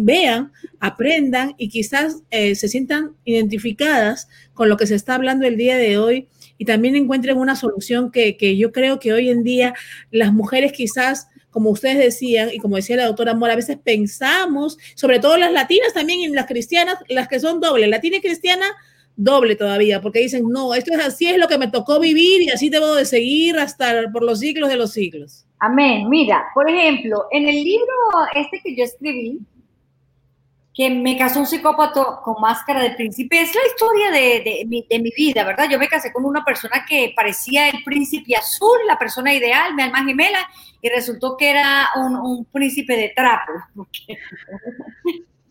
vean, aprendan y quizás eh, se sientan identificadas con lo que se está hablando el día de hoy y también encuentren una solución que, que yo creo que hoy en día las mujeres quizás como ustedes decían y como decía la doctora Amor, a veces pensamos, sobre todo las latinas también y las cristianas, las que son dobles, latina y cristiana, doble todavía, porque dicen, no, esto es así, es lo que me tocó vivir y así debo de seguir hasta por los siglos de los siglos. Amén. Mira, por ejemplo, en el libro este que yo escribí, que me casó un psicópata con máscara de príncipe, es la historia de, de, mi, de, mi, vida, ¿verdad? Yo me casé con una persona que parecía el príncipe azul, la persona ideal, mi alma gemela, y resultó que era un, un príncipe de trapo, [LAUGHS] porque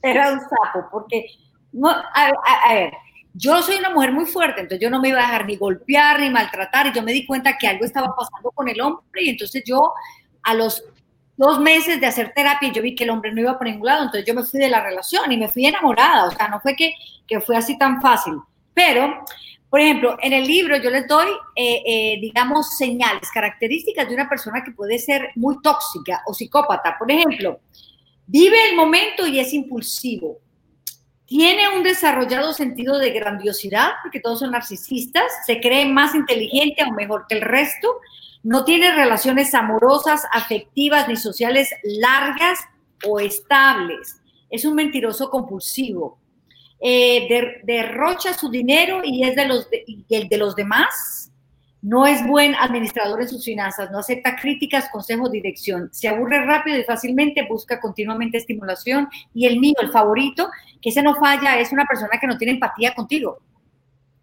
era un sapo, porque, no, a, a, a ver, yo soy una mujer muy fuerte, entonces yo no me iba a dejar ni golpear ni maltratar y yo me di cuenta que algo estaba pasando con el hombre y entonces yo a los dos meses de hacer terapia yo vi que el hombre no iba por ningún lado, entonces yo me fui de la relación y me fui enamorada, o sea, no fue que, que fue así tan fácil, pero, por ejemplo, en el libro yo les doy, eh, eh, digamos, señales, características de una persona que puede ser muy tóxica o psicópata, por ejemplo, vive el momento y es impulsivo, tiene un desarrollado sentido de grandiosidad, porque todos son narcisistas, se cree más inteligente o mejor que el resto, no tiene relaciones amorosas, afectivas ni sociales largas o estables. Es un mentiroso compulsivo. Eh, derrocha su dinero y es de los el de los demás no es buen administrador en sus finanzas, no acepta críticas, consejos, dirección. Se aburre rápido y fácilmente, busca continuamente estimulación. Y el mío, el favorito, que ese no falla, es una persona que no tiene empatía contigo.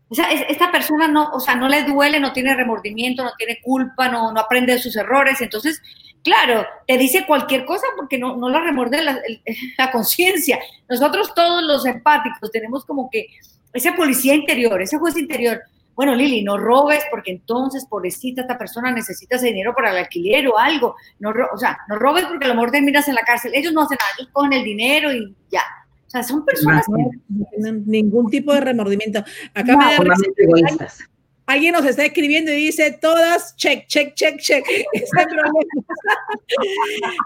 O sea, esta persona no, o sea, no le duele, no tiene remordimiento, no tiene culpa, no, aprende de sus errores. Entonces, claro, te dice cualquier cosa porque no, no la remorde la, [LAUGHS] la conciencia. Nosotros todos los empáticos tenemos como que ese policía interior, ese juez interior bueno, Lili, no robes porque entonces, pobrecita, esta persona necesita ese dinero para el alquiler o algo. No, o sea, no robes porque a lo mejor terminas en la cárcel. Ellos no hacen nada, ellos cogen el dinero y ya. O sea, son personas no, que no tienen ningún tipo de remordimiento. Acá no, me da alguien nos está escribiendo y dice todas check, check, check, check. [LAUGHS] Este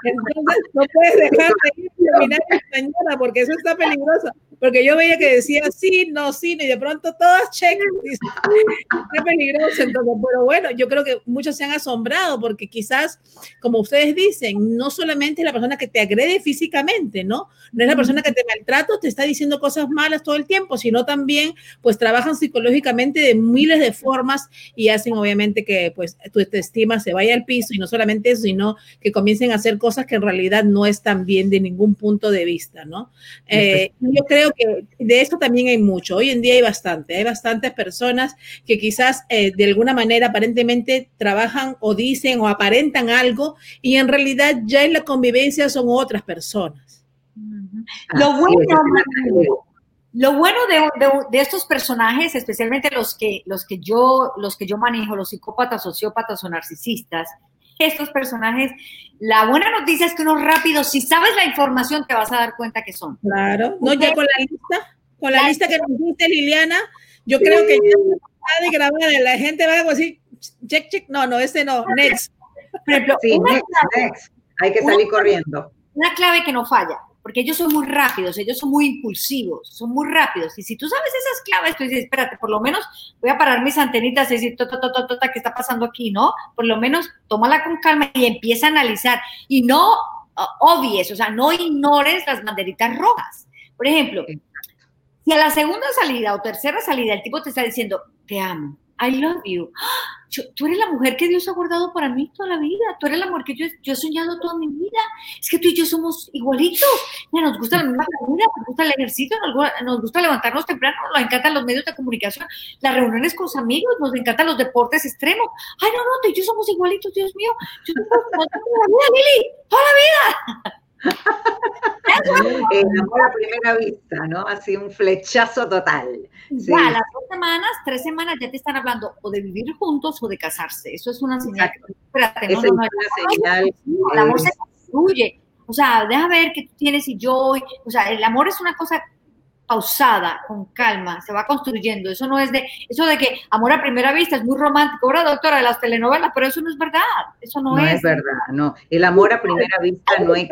Entonces no puedes dejar de ir terminar mañana porque eso está peligroso. Porque yo veía que decía sí, no, sí, y de pronto todas check. Está peligroso. Entonces, pero bueno, yo creo que muchos se han asombrado porque quizás, como ustedes dicen, no solamente es la persona que te agrede físicamente, ¿no? No es la persona que te maltrata, te está diciendo cosas malas todo el tiempo, sino también, pues trabajan psicológicamente de miles de formas formas y hacen obviamente que pues tu estima se vaya al piso y no solamente eso, sino que comiencen a hacer cosas que en realidad no están bien de ningún punto de vista, ¿no? Eh, yo creo que de esto también hay mucho. Hoy en día hay bastante, hay bastantes personas que quizás eh, de alguna manera aparentemente trabajan o dicen o aparentan algo y en realidad ya en la convivencia son otras personas. Lo bueno, lo bueno de, de, de, estos personajes, especialmente los que, los, que yo, los que yo manejo, los psicópatas, sociópatas o narcisistas, estos personajes, la buena noticia es que unos rápidos, si sabes la información, te vas a dar cuenta que son. Claro, no, ya con la lista, con la, la lista que nos dice Liliana, yo sí. creo que ya está de grabada, la gente va a decir, check, check, no, no, ese no, next. Por ejemplo, sí, next, clave, next. hay que salir una, corriendo. Una clave que no falla, porque ellos son muy rápidos, ellos son muy impulsivos, son muy rápidos. Y si tú sabes esas claves, tú dices, espérate, por lo menos voy a parar mis antenitas y decir, tota, tota, tota, ¿qué está pasando aquí? ¿No? Por lo menos tómala con calma y empieza a analizar. Y no obvies, o sea, no ignores las banderitas rojas. Por ejemplo, si a la segunda salida o tercera salida el tipo te está diciendo, te amo, I love you, tú eres la mujer que Dios ha guardado para mí toda la vida, tú eres la mujer que yo, yo he soñado toda mi vida, es que tú y yo somos igualitos, nos gusta la misma comida, nos gusta el ejercicio, nos, gusta levantarnos temprano, nos encantan los medios de comunicación, las reuniones con los amigos, nos encantan los deportes extremos, ay no, no, tú y yo somos igualitos, Dios mío, yo tengo la vida, Lili, toda la vida. El amor a primera vista, ¿no? Así un flechazo total. Ya, las dos semanas, tres semanas ya te están hablando o de vivir juntos o de casarse. Eso es una señal. Espérate, no, no, señal. El amor se construye. O sea, deja ver qué tú tienes y yo. O sea, el amor es una cosa pausada, con calma, se va construyendo. Eso no es de, eso de que amor a primera vista es muy romántico, ahora doctora de las telenovelas, pero eso no es verdad, eso no, es. No es verdad, no. El amor a primera vista no es.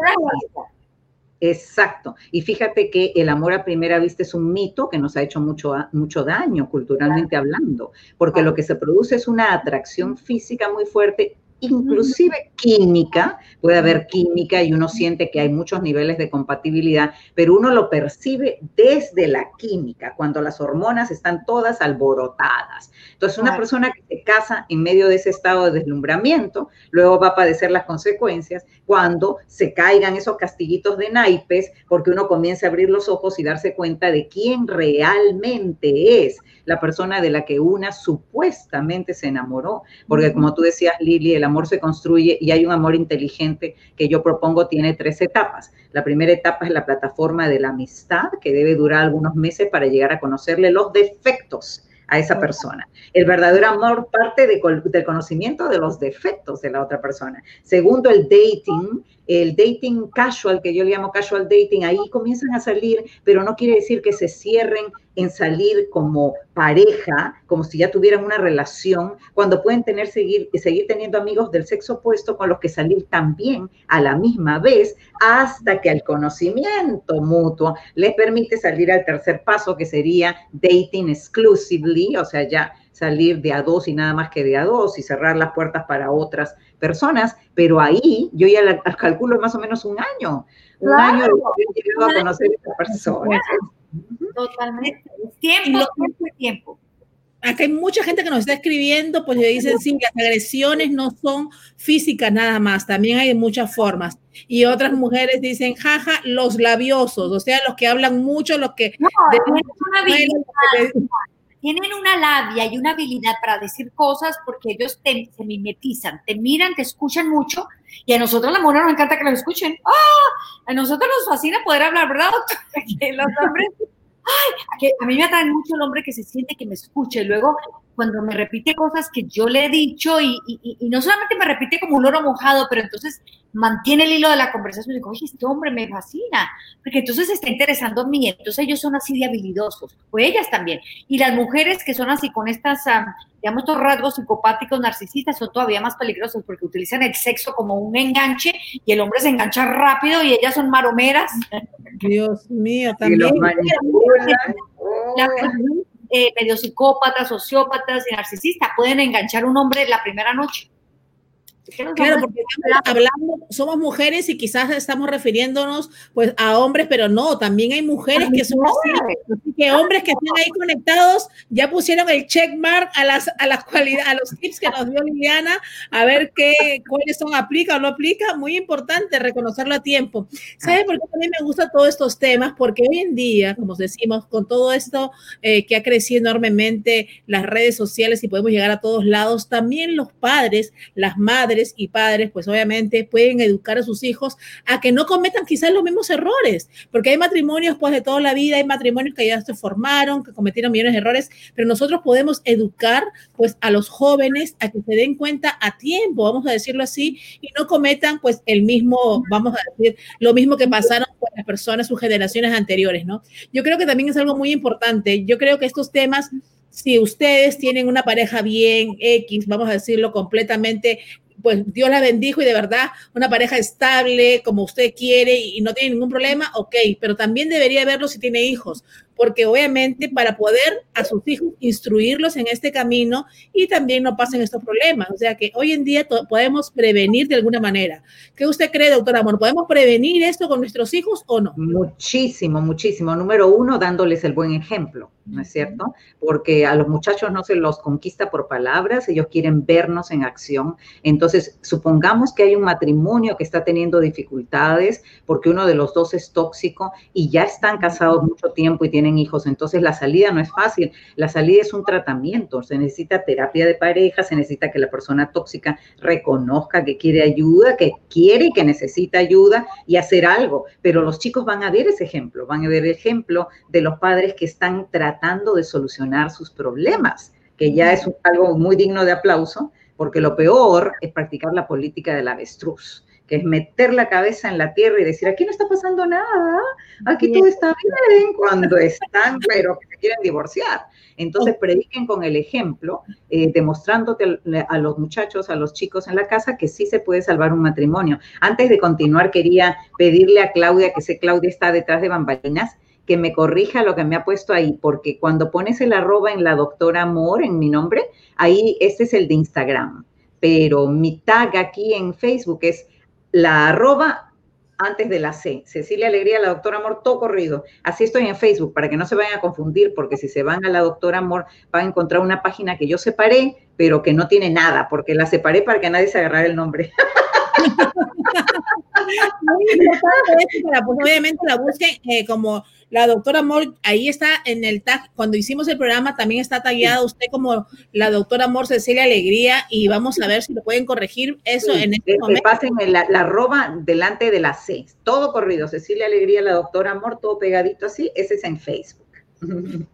Exacto. Y fíjate que el amor a primera vista es un mito que nos ha hecho mucho, mucho daño culturalmente hablando, porque lo que se produce es una atracción física muy fuerte inclusive química, puede haber química y uno siente que hay muchos niveles de compatibilidad, pero uno lo percibe desde la química, cuando las hormonas están todas alborotadas. Entonces, una persona que se casa en medio de ese estado de deslumbramiento, luego va a padecer las consecuencias cuando se caigan esos castillitos de naipes, porque uno comienza a abrir los ojos y darse cuenta de quién realmente es la persona de la que una supuestamente se enamoró, porque como tú decías, Lili, el amor se construye y hay un amor inteligente que yo propongo tiene tres etapas. La primera etapa es la plataforma de la amistad, que debe durar algunos meses para llegar a conocerle los defectos a esa persona. El verdadero amor parte de, del conocimiento de los defectos de la otra persona. Segundo, el dating, el dating casual, que yo le llamo casual dating, ahí comienzan a salir, pero no quiere decir que se cierren en salir como pareja, como si ya tuvieran una relación, cuando pueden tener, seguir, seguir teniendo amigos del sexo opuesto con los que salir también a la misma vez, hasta que el conocimiento mutuo les permite salir al tercer paso, que sería dating exclusively, o sea, ya salir de a dos y nada más que de a dos y cerrar las puertas para otras personas, pero ahí yo ya la, calculo más o menos un año, un año de haber a conocer a esta persona. Totalmente. Tiempo, tiempo tiempo. Acá hay mucha gente que nos está escribiendo, pues le dicen, sí, las agresiones no son físicas nada más, también hay muchas formas. Y otras mujeres dicen, jaja, los labiosos, o sea, los que hablan mucho, los que... No, tienen una labia y una habilidad para decir cosas porque ellos se mimetizan, te miran, te escuchan mucho y a nosotros la mujer nos encanta que nos escuchen. ¡Ah! A nosotros nos fascina poder hablar, ¿verdad, doctor? [LAUGHS] Que los hombres Ay, a mí me atrae mucho el hombre que se siente que me escuche. Luego, cuando me repite cosas que yo le he dicho y, y, no solamente me repite como un oro mojado, pero entonces mantiene el hilo de la conversación y digo, oye, este hombre me fascina, porque entonces se está interesando en mí. Entonces ellos son así de habilidosos, o ellas también. Y las mujeres que son así con estas, digamos, estos rasgos psicopáticos narcisistas son todavía más peligrosos porque utilizan el sexo como un enganche y el hombre se engancha rápido y ellas son maromeras. [LAUGHS] Dios mío, también. Eh, medio psicópatas, sociópatas y narcisistas pueden enganchar a un hombre la primera noche. Claro, porque hablando, somos mujeres y quizás estamos refiriéndonos pues a hombres, pero no, también hay mujeres que son así, que hombres que están ahí conectados ya pusieron el check mark a las a las cualidades, a los tips que nos dio Liliana, a ver qué cuáles son aplica o no aplica, muy importante reconocerlo a tiempo. ¿Sabes por qué también me gustan todos estos temas? Porque hoy en día, como decimos, con todo esto eh, que ha crecido enormemente las redes sociales y podemos llegar a todos lados, también los padres, las madres y padres, pues obviamente pueden educar a sus hijos a que no cometan quizás los mismos errores, porque hay matrimonios pues de toda la vida, hay matrimonios que ya se formaron, que cometieron millones de errores, pero nosotros podemos educar pues a los jóvenes a que se den cuenta a tiempo, vamos a decirlo así, y no cometan pues el mismo, vamos a decir, lo mismo que pasaron con las personas, sus generaciones anteriores, ¿no? Yo creo que también es algo muy importante. Yo creo que estos temas si ustedes tienen una pareja bien X, vamos a decirlo completamente pues Dios la bendijo y de verdad una pareja estable como usted quiere y no tiene ningún problema, ok, pero también debería verlo si tiene hijos, porque obviamente para poder a sus hijos instruirlos en este camino y también no pasen estos problemas. O sea que hoy en día podemos prevenir de alguna manera. ¿Qué usted cree, doctora Amor? ¿Podemos prevenir esto con nuestros hijos o no? Muchísimo, muchísimo. Número uno, dándoles el buen ejemplo, ¿no es cierto? Porque a los muchachos no se los conquista por palabras, ellos quieren vernos en acción. Entonces, supongamos que hay un matrimonio que está teniendo dificultades porque uno de los dos es tóxico y ya están casados mucho tiempo y tienen hijos. Entonces, la salida no es fácil. La salida es un tratamiento. Se necesita terapia de pareja, se necesita que la persona tóxica reconozca que quiere ayuda, que quiere y que necesita ayuda y hacer algo. Pero los chicos van a ver ese ejemplo, van a ver el ejemplo de los padres que están tratando de solucionar sus problemas, que ya es algo muy digno de aplauso, porque lo peor es practicar la política del avestruz que es meter la cabeza en la tierra y decir, aquí no está pasando nada, aquí todo está bien, cuando están, pero que se quieren divorciar. Entonces prediquen con el ejemplo, eh, demostrándote a los muchachos, a los chicos en la casa que sí se puede salvar un matrimonio. Antes de continuar, quería pedirle a Claudia, que sé Claudia está detrás de bambalinas, que me corrija lo que me ha puesto ahí, porque cuando pones el arroba en la doctora Amor, en mi nombre, ahí este es el de Instagram, pero mi tag aquí en Facebook es la arroba antes de la C. Cecilia Alegría, la doctora Amor, todo corrido. Así estoy en Facebook, para que no se vayan a confundir, porque si se van a la doctora Amor, van a encontrar una página que yo separé, pero que no tiene nada, porque la separé para que nadie se agarrara el nombre. [LAUGHS] Muy importante pues, obviamente la busquen eh, como la doctora Amor, ahí está en el tag, cuando hicimos el programa también está tagueada usted como la doctora Amor Cecilia Alegría y vamos a ver si lo pueden corregir eso en este momento. Pasen la, la arroba delante de la C, todo corrido, Cecilia Alegría, la doctora Amor, todo pegadito así, ese es en Facebook.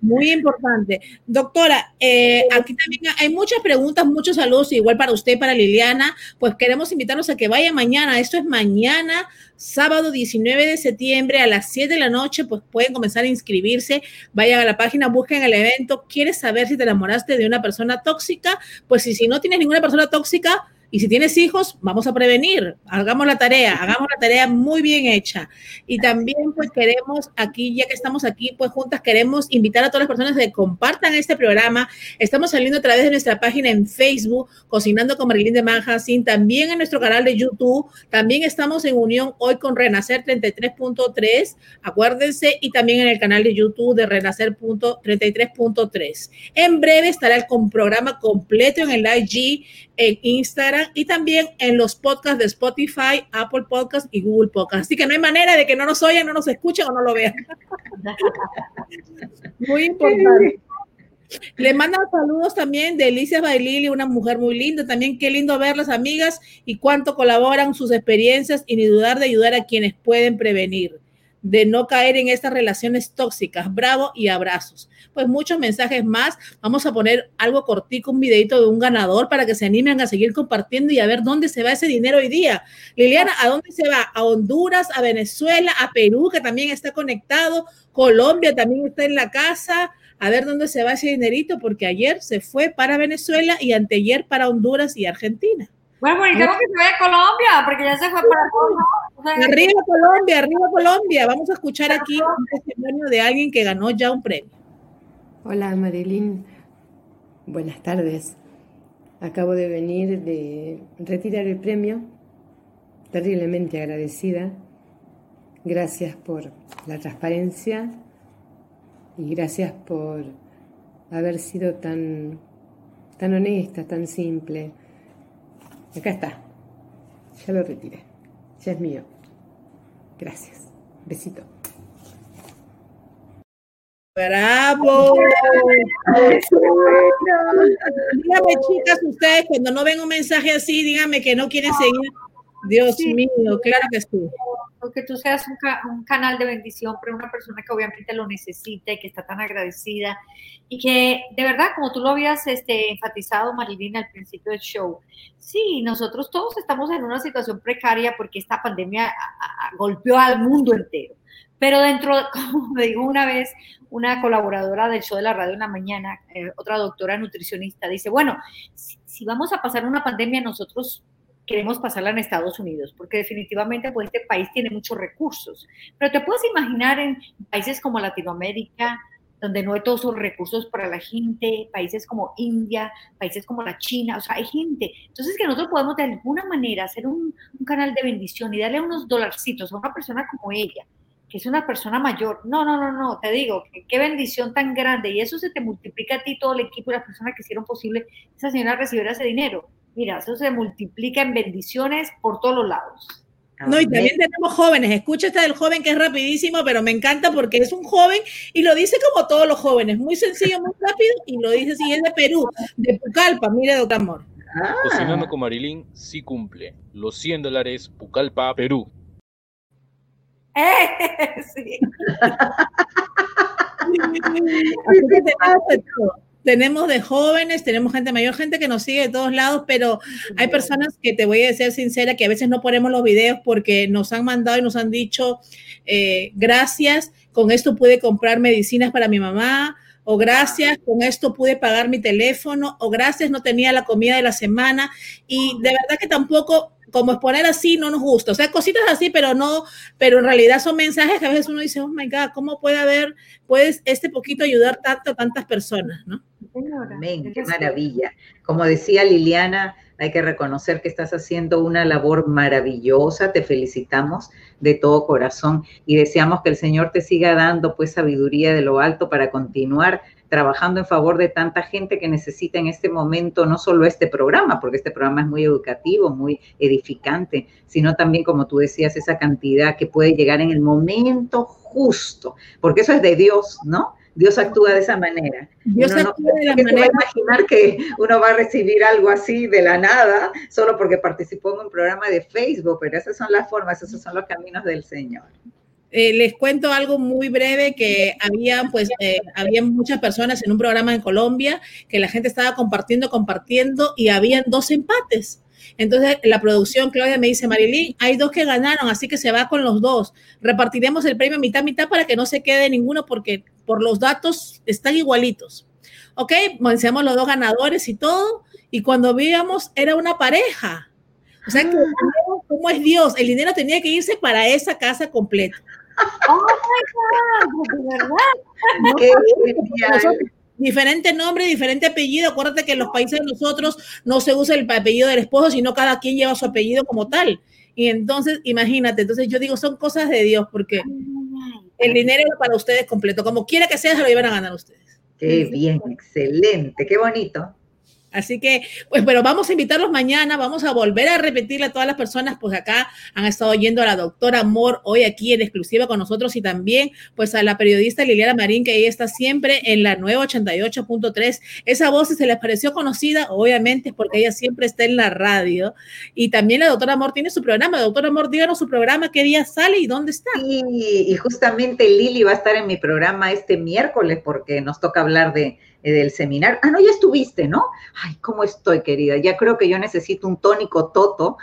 Muy importante. Doctora, eh, aquí también hay muchas preguntas, muchos saludos, igual para usted, para Liliana. Pues queremos invitarlos a que vayan mañana. Esto es mañana, sábado 19 de septiembre a las 7 de la noche. Pues pueden comenzar a inscribirse. Vayan a la página, busquen el evento. ¿Quieres saber si te enamoraste de una persona tóxica? Pues si, si no tienes ninguna persona tóxica, y si tienes hijos, vamos a prevenir, hagamos la tarea, hagamos la tarea muy bien hecha. Y también pues queremos aquí, ya que estamos aquí pues juntas, queremos invitar a todas las personas que compartan este programa. Estamos saliendo a través de nuestra página en Facebook, Cocinando con Marilyn de Manhattan, también en nuestro canal de YouTube, también estamos en unión hoy con Renacer 33.3, acuérdense, y también en el canal de YouTube de Renacer 33.3. En breve estará el programa completo en el IG, en Instagram y también en los podcasts de Spotify, Apple Podcasts y Google Podcasts. Así que no hay manera de que no nos oigan, no nos escuchen o no lo vean. [LAUGHS] Muy importante. Le mandan saludos también de Alicia Bailili, una mujer muy linda. También qué lindo verlas, amigas, y cuánto colaboran sus experiencias y ni dudar de ayudar a quienes pueden prevenir de no caer en estas relaciones tóxicas. Bravo y abrazos. Pues muchos mensajes más. Vamos a poner algo cortico, un videito de un ganador para que se animen a seguir compartiendo y a ver dónde se va ese dinero hoy día. Liliana, ¿a dónde se va? A Honduras, a Venezuela, a Perú, que también está conectado. Colombia también está en la casa. A ver dónde se va ese dinerito, porque ayer se fue para Venezuela y anteayer para Honduras y Argentina. Bueno, necesitamos que se vaya a Colombia, porque ya se fue para Arriba Colombia, arriba Colombia. Vamos a escuchar aquí un testimonio de alguien que ganó ya un premio. Hola Marilyn, buenas tardes. Acabo de venir de retirar el premio, terriblemente agradecida. Gracias por la transparencia y gracias por haber sido tan, tan honesta, tan simple Acá está. Ya lo retiré. Ya es mío. Gracias. Besito. ¡Bravo! Dígame, chicas, ustedes cuando no ven un mensaje así, díganme que no quieren seguir Dios mío, claro que sí. Que tú seas un, canal de bendición para una persona que obviamente lo necesita y que está tan agradecida y que de verdad, como tú lo habías este, enfatizado, Marilina, al principio del show, sí, nosotros todos estamos en una situación precaria porque esta pandemia golpeó al mundo entero. Pero dentro, [LAUGHS] como me dijo una vez una colaboradora del show de la radio en la mañana, eh, otra doctora nutricionista, dice, bueno, si vamos a pasar una pandemia, nosotros queremos pasarla en Estados Unidos, porque definitivamente pues este país tiene muchos recursos. Pero te puedes imaginar en países como Latinoamérica, donde no hay todos esos recursos para la gente, países como India, países como la China, o sea, hay gente. Entonces, que nosotros podemos de alguna manera hacer un, canal de bendición y darle unos dolarcitos a una persona como ella, que es una persona mayor. No, no, no, no, te digo, qué bendición tan grande. Y eso se te multiplica a ti, todo el equipo y las personas que hicieron posible esa señora recibiera ese dinero. Mira, eso se multiplica en bendiciones por todos los lados. No, y también tenemos jóvenes. Escucha esta del joven que es rapidísimo, pero me encanta porque es un joven y lo dice como todos los jóvenes. Muy sencillo, muy rápido y lo dice así. Es de Perú, de Pucallpa. Mire, doctor Amor. Ah. Cocinando con Marilyn sí cumple. Los 100 dólares, Pucallpa, Perú. [LAUGHS] Eh, sí. [LAUGHS] tenemos de jóvenes, tenemos gente mayor, gente que nos sigue de todos lados, pero hay personas que te voy a decir sincera que a veces no ponemos los videos porque nos han mandado y nos han dicho eh, gracias, con esto pude comprar medicinas para mi mamá, o gracias, con esto pude pagar mi teléfono, o gracias, no tenía la comida de la semana. Y de verdad que tampoco como exponer así no nos gusta. O sea, cositas así, pero no, pero en realidad son mensajes que a veces uno dice, oh my God, ¿cómo puede haber, puedes este poquito ayudar tanto a tantas personas, ¿no? Amén, qué maravilla. Como decía Liliana, hay que reconocer que estás haciendo una labor maravillosa, te felicitamos de todo corazón y deseamos que el Señor te siga dando pues sabiduría de lo alto para continuar trabajando en favor de tanta gente que necesita en este momento no solo este programa, porque este programa es muy educativo, muy edificante, sino también, como tú decías, esa cantidad que puede llegar en el momento justo, porque eso es de Dios, ¿no? Dios actúa de esa manera. Dios actúa de la manera. imaginar que uno va a recibir algo así de la nada solo porque participó en un programa de Facebook, pero esas son las formas, esos son los caminos del Señor. Eh, les cuento algo muy breve que había, pues, eh, había muchas personas en un programa en Colombia que la gente estaba compartiendo, compartiendo y habían dos empates. Entonces la producción, Claudia me dice, Marilyn, hay dos que ganaron, así que se va con los dos. Repartiremos el premio mitad, mitad para que no se quede ninguno porque por los datos están igualitos. Ok, mencionamos los dos ganadores y todo. Y cuando veíamos, era una pareja. O sea, que, ah. ¿cómo es Dios? El dinero tenía que irse para esa casa completa. [LAUGHS] Oh my God, ¿de verdad? diferente nombre, diferente apellido. Acuérdate que en los países de nosotros no se usa el apellido del esposo, sino cada quien lleva su apellido como tal. Y entonces, imagínate, entonces yo digo, son cosas de Dios, porque el dinero para ustedes completo. Como quiera que sea, se lo iban a ganar ustedes. Qué bien, excelente, qué bonito. Así que, pues, pero vamos a invitarlos mañana, vamos a volver a repetirle a todas las personas, pues acá han estado oyendo a la doctora Amor hoy aquí en exclusiva con nosotros y también, pues, a la periodista Liliana Marín, que ella está siempre en la nueva 88.3. Esa voz, si se les pareció conocida, obviamente es porque ella siempre está en la radio. Y también la doctora Amor tiene su programa. Doctora Amor, díganos su programa, qué día sale y dónde está. Y justamente Lili va a estar en mi programa este miércoles porque nos toca hablar de del seminario. Ah, no, ya estuviste, ¿no? Ay, ¿cómo estoy, querida? Ya creo que yo necesito un tónico toto.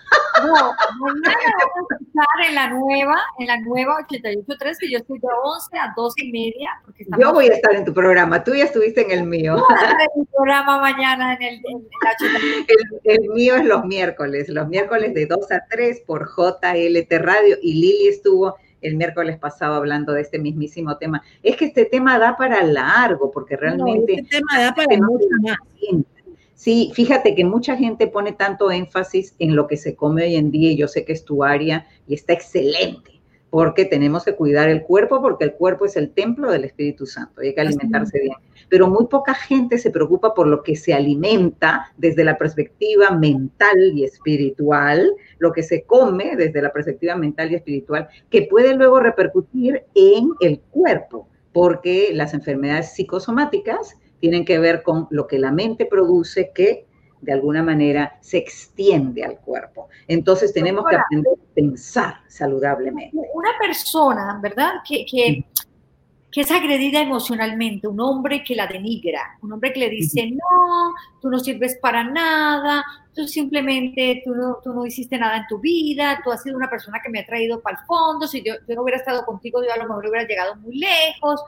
No, mañana vamos a estar en la nueva, en la nueva 88.3, que yo estoy de 11 a 12 y media. Porque yo voy a estar en tu programa, tú ya estuviste en el mío. Yo en mi programa mañana en el, el, el, mío es los miércoles, los miércoles de 2 a 3 por JLT Radio y Lili estuvo el miércoles pasado hablando de este mismísimo tema. Es que este tema da para largo, porque realmente... este tema da para mucho más. Sí, fíjate que mucha gente pone tanto énfasis en lo que se come hoy en día y yo sé que es tu área y está excelente porque tenemos que cuidar el cuerpo, porque el cuerpo es el templo del Espíritu Santo, hay que alimentarse bien. Pero muy poca gente se preocupa por lo que se alimenta desde la perspectiva mental y espiritual, lo que se come desde la perspectiva mental y espiritual, que puede luego repercutir en el cuerpo, porque las enfermedades psicosomáticas tienen que ver con lo que la mente produce que de alguna manera se extiende al cuerpo. Entonces tenemos que aprender a pensar saludablemente. Una persona, ¿verdad? Que, que, que, es agredida emocionalmente, un hombre que la denigra, un hombre que le dice, no, tú no sirves para nada, tú simplemente, tú no, tú no hiciste nada en tu vida, tú has sido una persona que me ha traído para el fondo, si yo, yo no hubiera estado contigo, yo a lo mejor hubiera llegado muy lejos,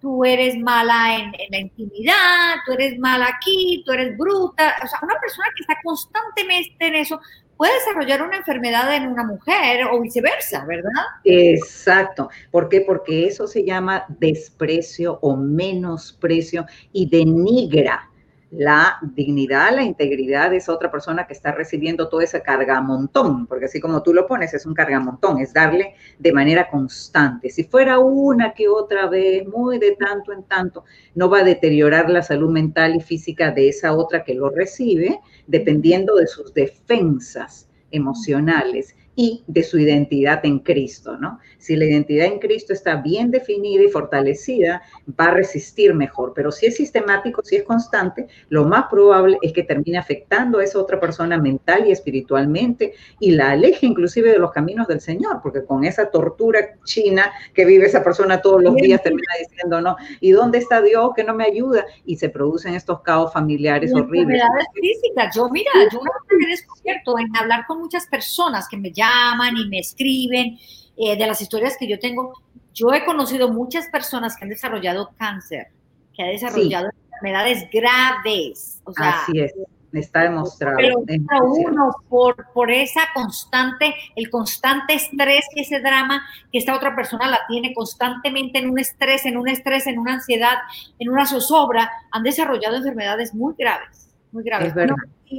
tú eres mala en, en, la intimidad, tú eres mala aquí, tú eres bruta, o sea, una persona que está constantemente en eso, puede desarrollar una enfermedad en una mujer o viceversa, ¿verdad? Exacto. ¿Por qué? Porque eso se llama desprecio o menosprecio y denigra la dignidad, la integridad de esa otra persona que está recibiendo toda esa carga montón, porque así como tú lo pones, es un cargamontón, es darle de manera constante. Si fuera una que otra vez, muy de tanto en tanto, no va a deteriorar la salud mental y física de esa otra que lo recibe, dependiendo de sus defensas emocionales y de su identidad en Cristo, ¿no? Si la identidad en Cristo está bien definida y fortalecida, va a resistir mejor, pero si es sistemático, si es constante, lo más probable es que termine afectando a esa otra persona mental y espiritualmente y la aleje inclusive de los caminos del Señor, porque con esa tortura china que vive esa persona todos los días termina diciendo, no, ¿y dónde está Dios que no me ayuda? Y se producen estos caos familiares horribles. físicas. Yo, mira, yo no he descubierto en hablar con muchas personas que me llaman y me escriben eh, de las historias que yo tengo. Yo he conocido muchas personas que han desarrollado cáncer, que han desarrollado enfermedades graves. O sea, Así es está demostrado. Pero uno, por, por esa constante, el constante estrés y ese drama que esta otra persona la tiene constantemente en un estrés, en un estrés, en una ansiedad, en una zozobra, han desarrollado enfermedades muy graves, muy graves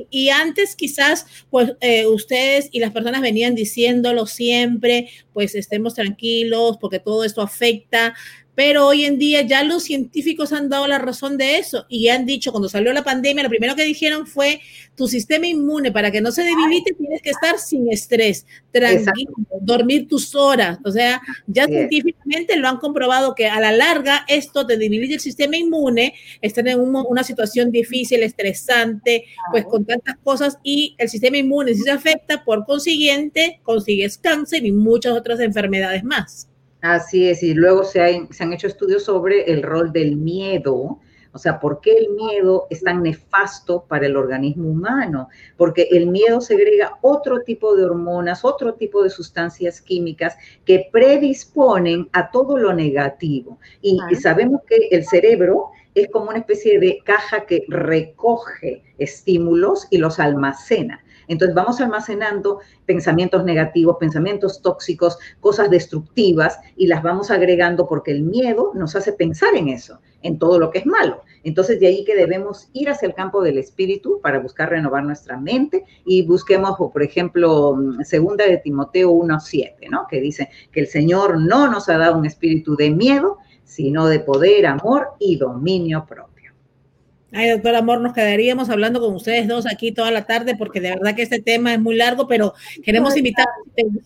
y, antes quizás, pues eh, ustedes y las personas venían diciéndolo siempre, pues estemos tranquilos porque todo esto afecta pero hoy en día ya los científicos han dado la razón de eso y han dicho, cuando salió la pandemia, lo primero que dijeron fue, tu sistema inmune para que no se debilite tienes que estar sin estrés, tranquilo, dormir tus horas. O sea, ya científicamente lo han comprobado que a la larga esto te debilita el sistema inmune, estar en una situación difícil, estresante, pues con tantas cosas y el sistema inmune si se afecta, por consiguiente consigues cáncer y muchas otras enfermedades más. Así es, y luego se, han hecho estudios sobre el rol del miedo, o sea, ¿por qué el miedo es tan nefasto para el organismo humano? Porque el miedo segrega otro tipo de hormonas, otro tipo de sustancias químicas que predisponen a todo lo negativo. y sabemos que el cerebro es como una especie de caja que recoge estímulos y los almacena. Entonces vamos almacenando pensamientos negativos, pensamientos tóxicos, cosas destructivas y las vamos agregando porque el miedo nos hace pensar en eso, en todo lo que es malo. Entonces de ahí que debemos ir hacia el campo del espíritu para buscar renovar nuestra mente y busquemos, por ejemplo, segunda de Timoteo 1.7, ¿no? Que dice que el Señor no nos ha dado un espíritu de miedo, sino de poder, amor y dominio propio. Ay, doctor Amor, nos quedaríamos hablando con ustedes dos aquí toda la tarde porque de verdad que este tema es muy largo, pero queremos invitar.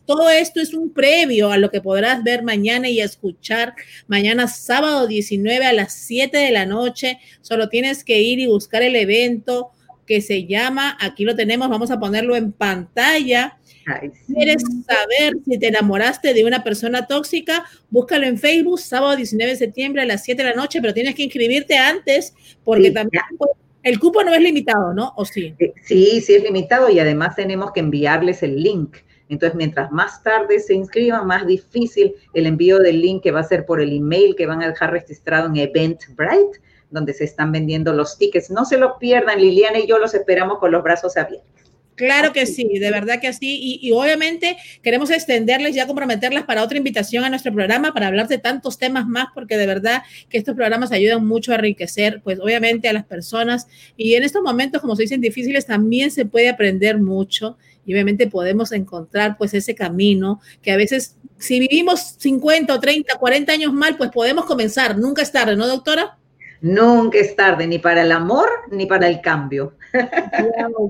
Todo esto es un previo a lo que podrás ver mañana y escuchar mañana sábado 19 a las 7 de la noche. Solo tienes que ir y buscar el evento que se llama, aquí lo tenemos, vamos a ponerlo en pantalla ¿Quieres saber si te enamoraste de una persona tóxica? Búscalo en Facebook, sábado 19 de septiembre a las 7 de la noche, pero tienes que inscribirte antes porque también pues, el cupo no es limitado, ¿no? ¿O sí? Eh, sí, sí es limitado y además tenemos que enviarles el link. Entonces, mientras más tarde se inscriban, más difícil el envío del link que va a ser por el email que van a dejar registrado en Eventbrite, donde se están vendiendo los tickets. No se lo pierdan, Liliana y yo los esperamos con los brazos abiertos. Claro que sí, de verdad que sí. Y, obviamente queremos extenderles, ya comprometerlas para otra invitación a nuestro programa para hablar de tantos temas más, porque de verdad que estos programas ayudan mucho a enriquecer, pues obviamente a las personas. Y en estos momentos, como se dicen difíciles, también se puede aprender mucho y obviamente podemos encontrar pues ese camino que a veces, si vivimos 50 o 30, 40 años mal, pues podemos comenzar. Nunca es tarde, ¿no, doctora? Nunca es tarde, ni para el amor, ni para el cambio.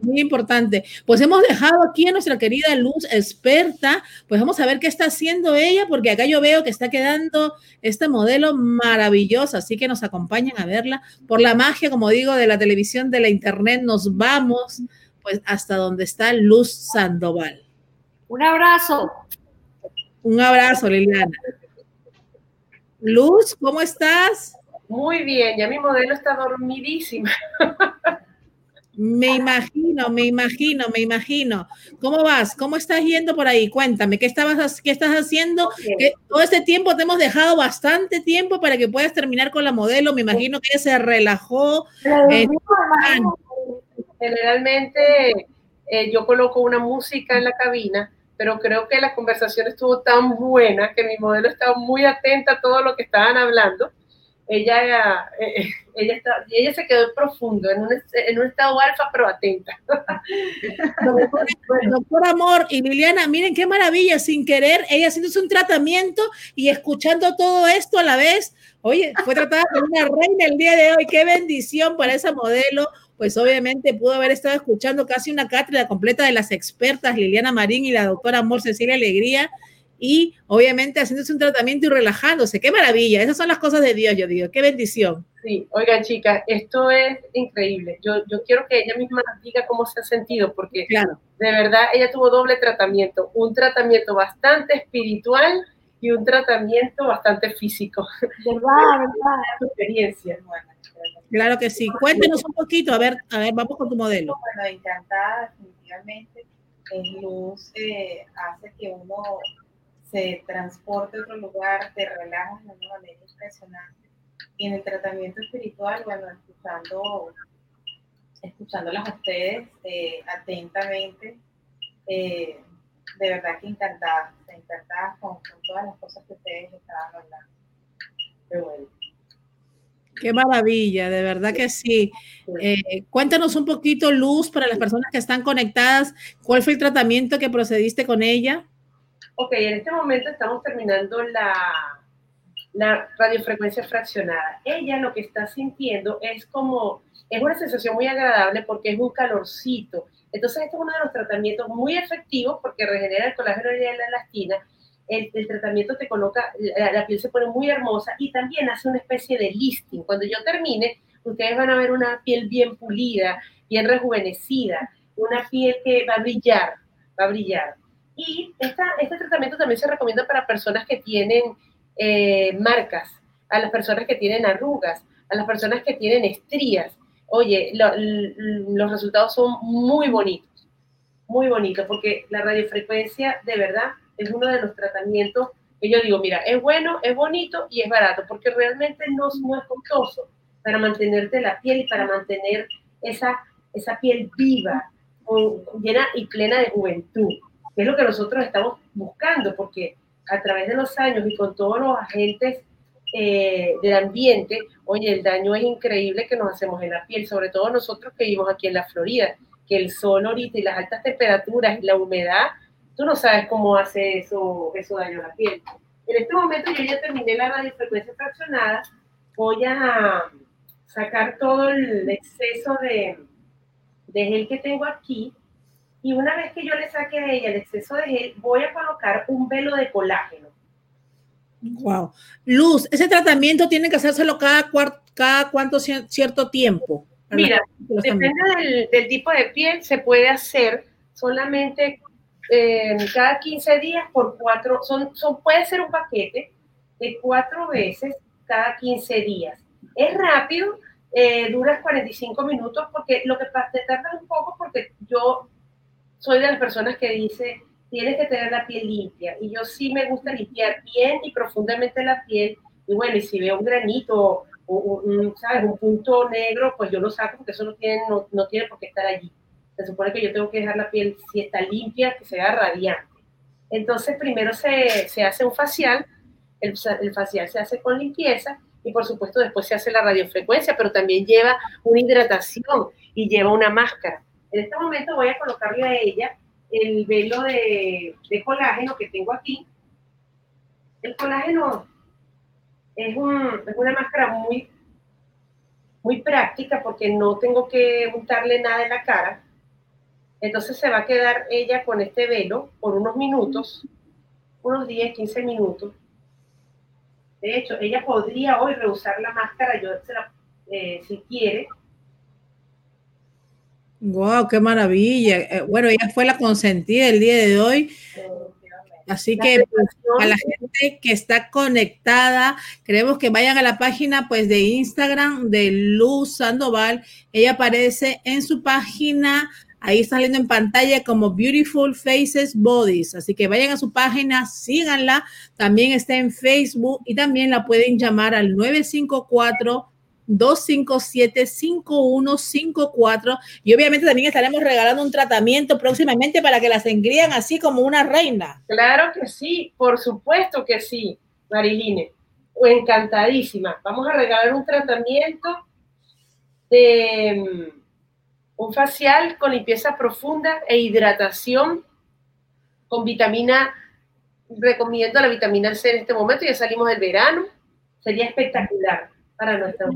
muy importante. Pues hemos dejado aquí a nuestra querida Luz experta, pues vamos a ver qué está haciendo ella, porque acá yo veo que está quedando este modelo maravilloso, así que nos acompañan a verla. Por la magia, como digo, de la televisión, de la internet, nos vamos pues hasta donde está Luz Sandoval. Un abrazo. Un abrazo, Liliana. Luz, ¿cómo estás? Muy bien, ya mi modelo está dormidísima. Me imagino, me imagino, me imagino. ¿Cómo vas? ¿Cómo estás yendo por ahí? Cuéntame, ¿qué, estabas, qué estás haciendo? todo este tiempo te hemos dejado bastante tiempo para que puedas terminar con la modelo. Me imagino que se relajó. Generalmente eh, yo coloco una música en la cabina, pero creo que la conversación estuvo tan buena que mi modelo estaba muy atenta a todo lo que estaban hablando. Ella, eh, ella, está, ella se quedó profundo, en un, en un estado alfa, pero atenta. [LAUGHS] Doctor Amor y Liliana, miren qué maravilla, sin querer, ella haciéndose un tratamiento y escuchando todo esto a la vez. Oye, fue tratada como una reina el día de hoy, qué bendición para esa modelo pues obviamente pudo haber estado escuchando casi una cátedra completa de las expertas Liliana Marín y la doctora Amor Cecilia Alegría y obviamente haciéndose un tratamiento y relajándose. Qué maravilla, esas son las cosas de Dios, yo digo, qué bendición. Sí, oigan chicas, esto es increíble. Yo, yo quiero que ella misma diga cómo se ha sentido, porque claro. de verdad ella tuvo doble tratamiento, un tratamiento bastante espiritual y un tratamiento bastante físico. [LAUGHS] ¿Verdad? ¿Verdad? experiencia. Claro que sí. Cuéntenos un poquito, a ver, a ver, vamos con tu modelo. Bueno, encantada, definitivamente. El luz eh, hace que uno se transporte a otro lugar, te relajas de una manera impresionante. Y en el tratamiento espiritual, bueno, escuchando, escuchándolas a ustedes eh, atentamente, eh, de verdad que encantada, encantada con, con, todas las cosas que ustedes estaban hablando. Qué bueno. Qué maravilla, de verdad que sí. Eh, cuéntanos un poquito, Luz, para las personas que están conectadas, ¿cuál fue el tratamiento que procediste con ella? Ok, en este momento estamos terminando la, la radiofrecuencia fraccionada. Ella lo que está sintiendo es como, es una sensación muy agradable porque es un calorcito. Entonces, este es uno de los tratamientos muy efectivos porque regenera el colágeno y la elastina el, tratamiento te coloca, la, piel se pone muy hermosa y también hace una especie de listing. Cuando yo termine, ustedes van a ver una piel bien pulida, bien rejuvenecida, una piel que va a brillar, va a brillar. Y esta, este tratamiento también se recomienda para personas que tienen eh, marcas, a las personas que tienen arrugas, a las personas que tienen estrías. Oye, los resultados son muy bonitos, muy bonitos, porque la radiofrecuencia de verdad es uno de los tratamientos que yo digo, mira, es bueno, es bonito y es barato, porque realmente no, es costoso para mantenerte la piel y para mantener esa, esa piel viva, llena y plena de juventud, que es lo que nosotros estamos buscando, porque a través de los años y con todos los agentes eh, del ambiente, oye, el daño es increíble que nos hacemos en la piel, sobre todo nosotros que vivimos aquí en la Florida, que el sol ahorita y las altas temperaturas y la humedad tú no sabes cómo hace eso, eso daño a la piel. En este momento yo ya terminé la radiofrecuencia fraccionada, voy a sacar todo el exceso de, de gel que tengo aquí y una vez que yo le saque a ella el exceso de gel, voy a colocar un velo de colágeno. Wow. Luz, ese tratamiento tiene que hacérselo cada, cada cuánto cierto tiempo. Mira, depende del, del, tipo de piel, se puede hacer solamente cada 15 días por cuatro, son, son, puede ser un paquete de cuatro veces cada 15 días. Es rápido, eh, dura 45 minutos porque lo que te tarda un poco porque yo soy de las personas que dice tienes que tener la piel limpia y yo sí me gusta limpiar bien y profundamente la piel y bueno, y si veo un granito o un, ¿sabes? un punto negro, pues yo lo saco porque eso no tiene, no, no tiene por qué estar allí se supone que yo tengo que dejar la piel, si está limpia, que sea radiante. Entonces, primero se, se hace un facial, el, el, facial se hace con limpieza y por supuesto después se hace la radiofrecuencia, pero también lleva una hidratación y lleva una máscara. En este momento voy a colocarle a ella el velo de, de colágeno que tengo aquí. El colágeno es, un, es una máscara muy, práctica porque no tengo que untarle nada en la cara entonces se va a quedar ella con este velo por unos minutos, unos 10, 15 minutos. De hecho, ella podría hoy rehusar la máscara, yo eh, si quiere. ¡Wow! ¡Qué maravilla! Eh, bueno, ella fue la consentida el día de hoy. Así que pues, a la gente que está conectada, queremos que vayan a la página pues de Instagram de Luz Sandoval. Ella aparece en su página Ahí está saliendo en pantalla como Beautiful Faces Bodies. Así que vayan a su página, síganla. También está en Facebook y también la pueden llamar al 954 257-5154. Y obviamente también estaremos regalando un tratamiento próximamente para que las engrían así como una reina. Claro que sí, por supuesto que sí, Mariline. Encantadísima. Vamos a regalar un tratamiento de mm, un facial con limpieza profunda e hidratación con vitamina, recomiendo la vitamina C en este momento, ya salimos del verano, sería espectacular para nuestra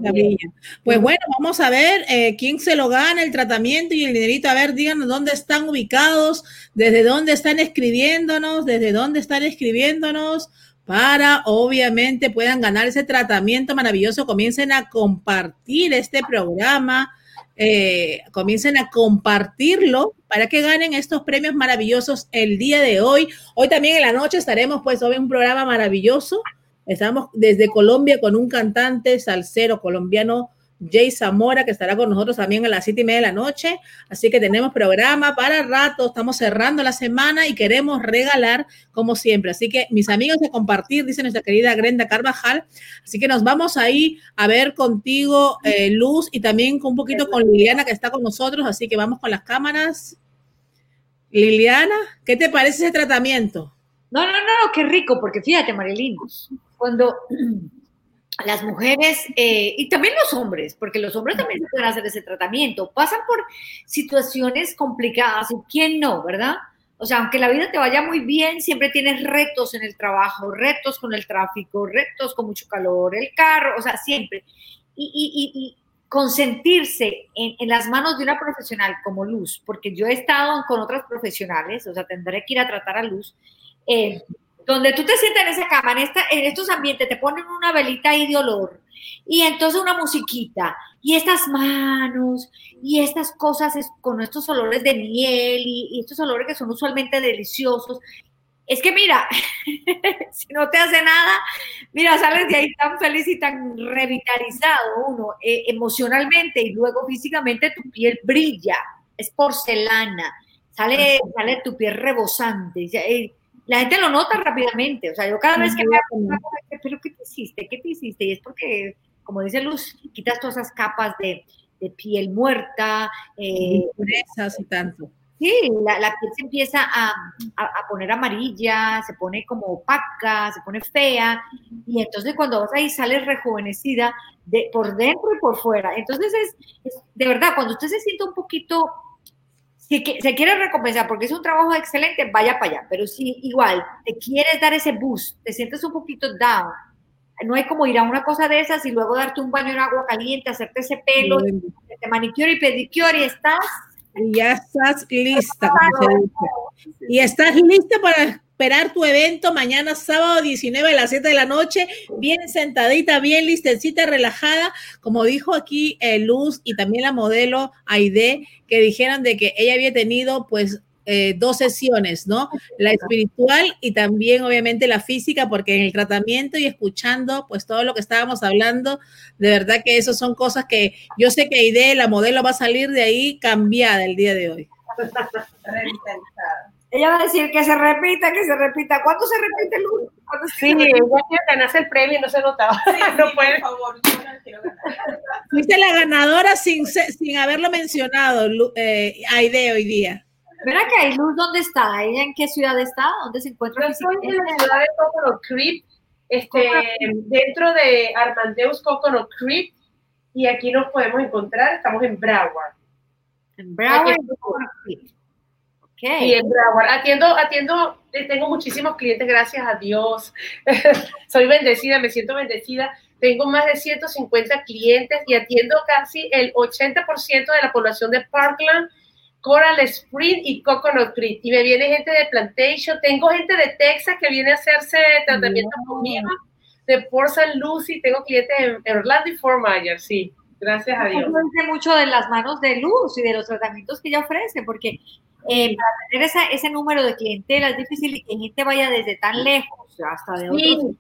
Pues bueno, vamos a ver eh, quién se lo gana el tratamiento y el dinerito. A ver, díganos dónde están ubicados, desde dónde están escribiéndonos, desde dónde están escribiéndonos para obviamente puedan ganar ese tratamiento maravilloso. Comiencen a compartir este programa eh, comiencen a compartirlo para que ganen estos premios maravillosos el día de hoy. Hoy también en la noche estaremos pues hoy un programa maravilloso. Estamos desde Colombia con un cantante salsero colombiano Jay Zamora, que estará con nosotros también a las siete y media de la noche. Así que tenemos programa para rato, estamos cerrando la semana y queremos regalar como siempre. Así que mis amigos de compartir, dice nuestra querida Grenda Carvajal. Así que nos vamos ahí a ver contigo, eh, Luz, y también un poquito con Liliana, que está con nosotros. Así que vamos con las cámaras. Liliana, ¿qué te parece ese tratamiento? No, no, no, qué rico, porque fíjate, Marilyn, cuando [CLEARS THROAT] las mujeres eh, y también los hombres, porque los hombres también pueden hacer ese tratamiento, pasan por situaciones complicadas y quién no, ¿verdad? O sea, aunque la vida te vaya muy bien, siempre tienes retos en el trabajo, retos con el tráfico, retos con mucho calor, el carro, o sea, siempre. Y, y, consentirse en, las manos de una profesional como Luz, porque yo he estado con otras profesionales, o sea, tendré que ir a tratar a Luz, eh, donde tú te sientas en esa cama, en, esta, en estos ambientes, te ponen una velita ahí de olor y entonces una musiquita y estas manos y estas cosas con estos olores de miel y, estos olores que son usualmente deliciosos. Es que mira, [LAUGHS] si no te hace nada, mira, sales de ahí tan feliz y tan revitalizado uno eh, emocionalmente y luego físicamente tu piel brilla, es porcelana, sale, sale tu piel rebosante. Eh, la gente lo nota rápidamente. O sea, yo cada vez que me hago pero ¿qué te hiciste? ¿Qué te hiciste? Y es porque, como dice Luz, quitas todas esas capas de, piel muerta. Eh, y tanto. Sí, la, piel se empieza a, poner amarilla, se pone como opaca, se pone fea, y entonces cuando vas ahí sales rejuvenecida de, por dentro y por fuera. Entonces es, de verdad, cuando usted se siente un poquito si se quiere recompensar porque es un trabajo excelente, vaya para allá. Pero si igual te quieres dar ese boost, te sientes un poquito down, no hay como ir a una cosa de esas y luego darte un baño en agua caliente, hacerte ese pelo, te manicure y pedicure y estás. Y ya estás lista. Y estás lista para esperar tu evento mañana sábado 19 a las 7 de la noche, bien sentadita, bien listecita, relajada, como dijo aquí eh, Luz y también la modelo Aide, que dijeron de que ella había tenido pues eh, dos sesiones, ¿no? La espiritual y también obviamente la física, porque en el tratamiento y escuchando pues todo lo que estábamos hablando, de verdad que eso son cosas que yo sé que Aide, la modelo, va a salir de ahí cambiada el día de hoy. [LAUGHS] Ella va a decir que se repita, que se repita. ¿Cuánto se repite, Luz? Sí, ella quiere ganarse el premio y no se notaba. [LAUGHS] no puede. Por favor, yo no quiero ganar. Fuiste la ganadora sin, sin haberlo mencionado, eh, Aide, hoy día. Mira que hay Luz, ¿dónde está? ¿Ella en qué ciudad está? ¿Dónde se encuentra? Yo estoy en la ciudad de Coconut Creek, este, dentro de Armandeus Coconut Creek, y aquí nos podemos encontrar, estamos en Broward. En Broward, Coconut Creek. Y en Broward. Atiendo, atiendo, eh, tengo muchísimos clientes, gracias a Dios. [LAUGHS] Soy bendecida, me siento bendecida. Tengo más de 150 clientes y atiendo casi el 80% de la población de Parkland, Coral Spring y Coconut Creek. Y me viene gente de Plantation. Tengo gente de Texas que viene a hacerse tratamiento conmigo, de Port St. Lucie. Tengo clientes en Orlando y Fort Myers, sí. Gracias a Dios. mucho de las manos de Luz y de los tratamientos que ella ofrece, porque eh, para tener ese número de clientela es difícil que gente vaya desde tan lejos hasta de otros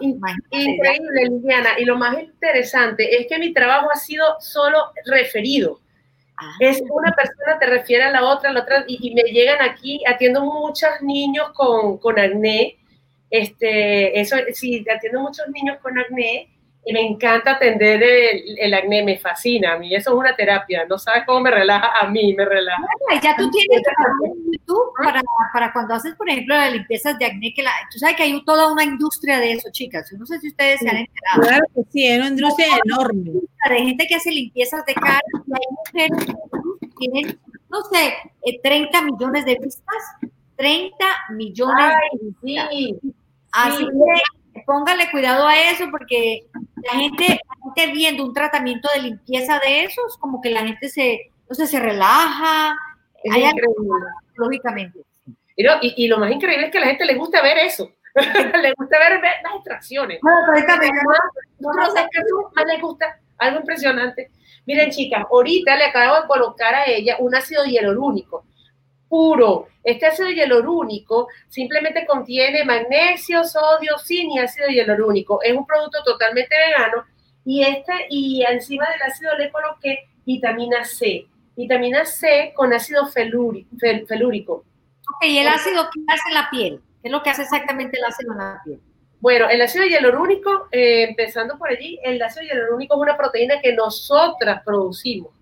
Increíble, Liliana. Y lo más interesante es que mi trabajo ha sido solo referido. Ah. es una persona te refiere a la otra, a la otra, y, me llegan aquí, atiendo muchos niños con, con acné. Este, eso, sí, atiendo muchos niños con acné me encanta atender el, acné, me fascina a mí, eso es una terapia, no sabes cómo me relaja a mí, me relaja. ya tú tienes YouTube para, para, cuando haces, por ejemplo, las limpiezas de acné, que la, tú sabes que hay toda una industria de eso, chicas, no sé si ustedes se han enterado. Claro que sí, es una industria enorme. De gente que hace limpiezas de cara, y hay mujeres que tienen, no sé, 30 eh, millones de vistas, 30 millones de vistas. Sí, Así que póngale cuidado a eso porque la gente, viendo un tratamiento de limpieza de esos, como que la gente se, no sé, se relaja. lógicamente. Y, y, lo más increíble es que a la gente le gusta ver eso. [LAUGHS] le gusta ver, las extracciones. No, más le gusta algo impresionante. Miren, chicas, ahorita le acabo de colocar a ella un ácido hialurónico puro. Este ácido hialurónico simplemente contiene magnesio, sodio, zinc y ácido hialurónico. Es un producto totalmente vegano y este y encima del ácido le coloqué vitamina C. Vitamina C con ácido felúrico. Ok, ¿y el ácido qué hace en la piel? ¿Qué es lo que hace exactamente el ácido en la piel? Bueno, el ácido hialurónico, eh, empezando por allí, el ácido hialurónico es una proteína que nosotras producimos.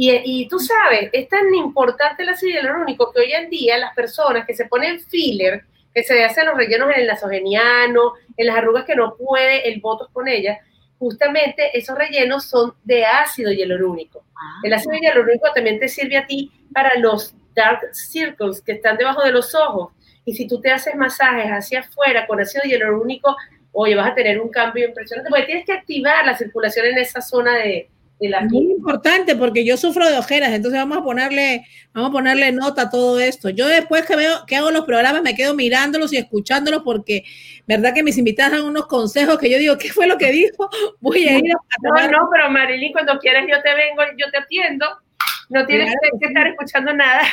Y, tú sabes, es tan importante el ácido hialurónico que hoy en día las personas que se ponen filler, que se hacen los rellenos en el nasogeniano, en las arrugas que no puede el botox con ellas, justamente esos rellenos son de ácido hialurónico. Ah. El ácido hialurónico también te sirve a ti para los dark circles que están debajo de los ojos. Y si tú te haces masajes hacia afuera con ácido hialurónico, oye, vas a tener un cambio impresionante, porque tienes que activar la circulación en esa zona de, muy importante porque yo sufro de ojeras, entonces vamos a ponerle, vamos a ponerle nota a todo esto. Yo después que veo que hago los programas me quedo mirándolos y escuchándolos porque verdad que mis invitados dan unos consejos que yo digo, ¿qué fue lo que dijo? [LAUGHS] Voy a ir a No, no, pero Marilyn, cuando quieras yo te vengo, yo te atiendo. No tienes que estar escuchando nada. [LAUGHS]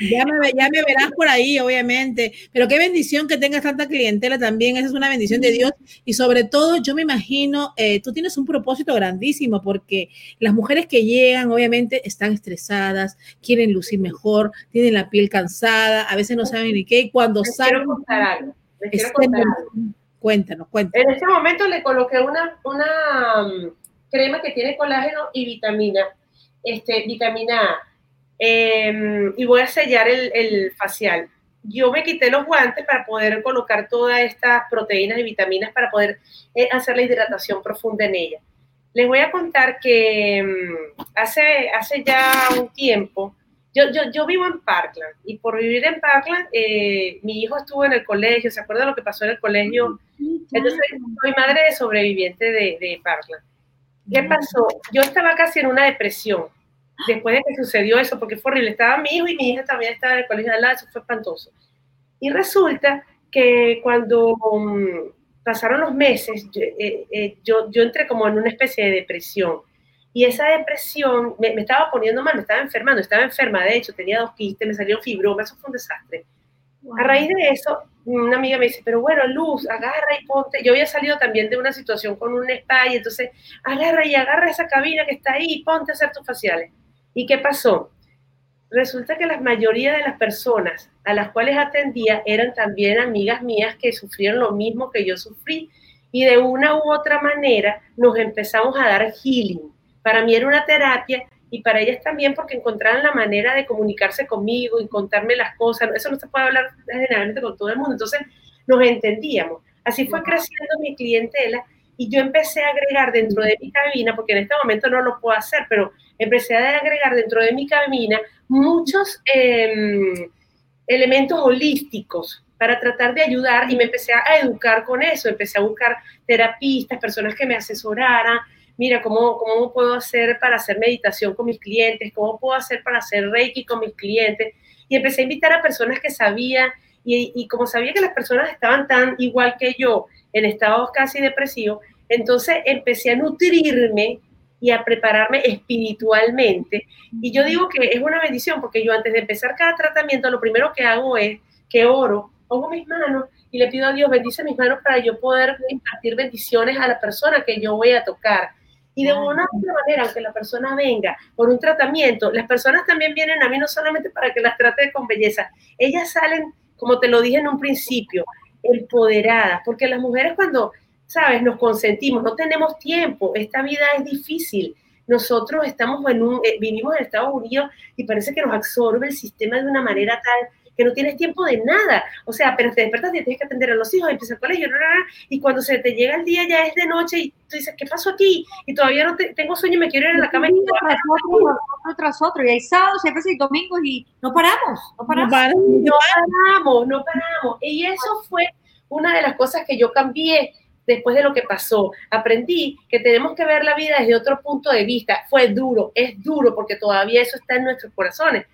Ya me, ya me verás por ahí, obviamente. Pero qué bendición que tengas tanta clientela también. Esa es una bendición de Dios. Y sobre todo, yo me imagino, eh, tú tienes un propósito grandísimo porque las mujeres que llegan, obviamente, están estresadas, quieren lucir mejor, tienen la piel cansada, a veces no saben ni qué. Y cuando salen. Cuéntanos, cuéntanos. En este momento le coloqué una, una mm, crema que tiene colágeno y vitamina este, vitamina A, em, y voy a sellar el, facial. Yo me quité los guantes para poder colocar todas estas proteínas y vitaminas para poder eh, hacer la hidratación profunda en ella. Les voy a contar que em, hace, hace ya un tiempo, yo, yo, yo, vivo en Parkland y por vivir en Parkland, eh, mi hijo estuvo en el colegio, ¿se acuerda lo que pasó en el colegio? Entonces, soy madre de sobreviviente de, de Parkland. ¿Qué pasó? Yo estaba casi en una depresión después de que sucedió eso, porque fue horrible. Estaba mi hijo y mi hija también estaba en el colegio de al lado, eso fue espantoso. Y resulta que cuando mm, pasaron los meses, eh, eh, yo, yo, entré como en una especie de depresión. Y esa depresión me, me, estaba poniendo mal, me estaba enfermando, estaba enferma, de hecho, tenía dos quistes, me salió fibromas, eso fue un desastre. A raíz de eso, una amiga me dice, pero bueno, Luz, agarra y ponte. Yo había salido también de una situación con un spa y entonces agarra y agarra esa cabina que está ahí y ponte a hacer tus faciales. ¿Y qué pasó? Resulta que la mayoría de las personas a las cuales atendía eran también amigas mías que sufrieron lo mismo que yo sufrí y de una u otra manera nos empezamos a dar healing. Para mí era una terapia y para ellas también porque encontraron la manera de comunicarse conmigo y contarme las cosas. Eso no se puede hablar generalmente con todo el mundo. Entonces nos entendíamos. Así fue creciendo mi clientela y yo empecé a agregar dentro de mi cabina, porque en este momento no lo puedo hacer, pero empecé a agregar dentro de mi cabina muchos em, elementos holísticos para tratar de ayudar y me empecé a educar con eso, empecé a buscar terapistas, personas que me asesoraran, mira, ¿cómo, ¿cómo puedo hacer para hacer meditación con mis clientes? ¿Cómo puedo hacer para hacer reiki con mis clientes? Y empecé a invitar a personas que sabían, y, y como sabía que las personas estaban tan igual que yo, en estados casi depresivos, entonces empecé a nutrirme y a prepararme espiritualmente. Y yo digo que es una bendición porque yo antes de empezar cada tratamiento, lo primero que hago es que oro, pongo mis manos y le pido a Dios, bendice mis manos para yo poder impartir bendiciones a la persona que yo voy a tocar. Y de una u otra manera, aunque la persona venga por un tratamiento, las personas también vienen a mí no solamente para que las trate con belleza, ellas salen, como te lo dije en un principio, empoderadas, porque las mujeres cuando ¿sabes? Nos consentimos, no tenemos tiempo, esta vida es difícil. Nosotros estamos en un, eh, vivimos en Estados Unidos y parece que nos absorbe el sistema de una manera tal que no tienes tiempo de nada. O sea, pero te despertas y tienes que atender a los hijos, empieza el colegio, y cuando se te llega el día ya es de noche y tú dices, ¿qué pasó aquí? Y todavía no tengo sueño y me quiero ir a la cama. Y tras otro, tras otro, y hay sábados, siempre hay domingos y no paramos, no paramos. No paramos, no paramos, no paramos. Y eso fue una de las cosas que yo cambié después de lo que pasó. Aprendí que tenemos que ver la vida desde otro punto de vista. Fue duro, es duro porque todavía eso está en nuestros corazones.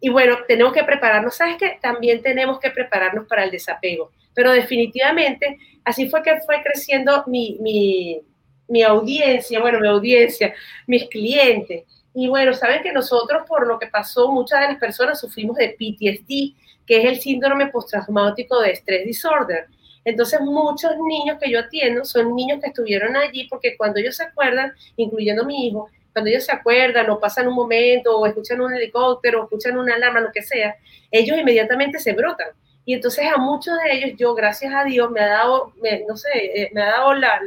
Y bueno, tenemos que prepararnos. ¿Sabes qué? También tenemos que prepararnos para el desapego. Pero definitivamente, así fue que fue creciendo mi, mi, audiencia, bueno, mi audiencia, mis clientes. Y bueno, saben que nosotros, por lo que pasó, muchas de las personas sufrimos de PTSD, que es el síndrome postraumático de estrés disorder. Entonces, muchos niños que yo atiendo son niños que estuvieron allí porque cuando ellos se acuerdan, incluyendo mi hijo, cuando ellos se acuerdan o pasan un momento o escuchan un helicóptero o escuchan una alarma, lo que sea, ellos inmediatamente se brotan. Y entonces a muchos de ellos, yo, gracias a Dios, me ha dado, no sé, eh, me ha dado la,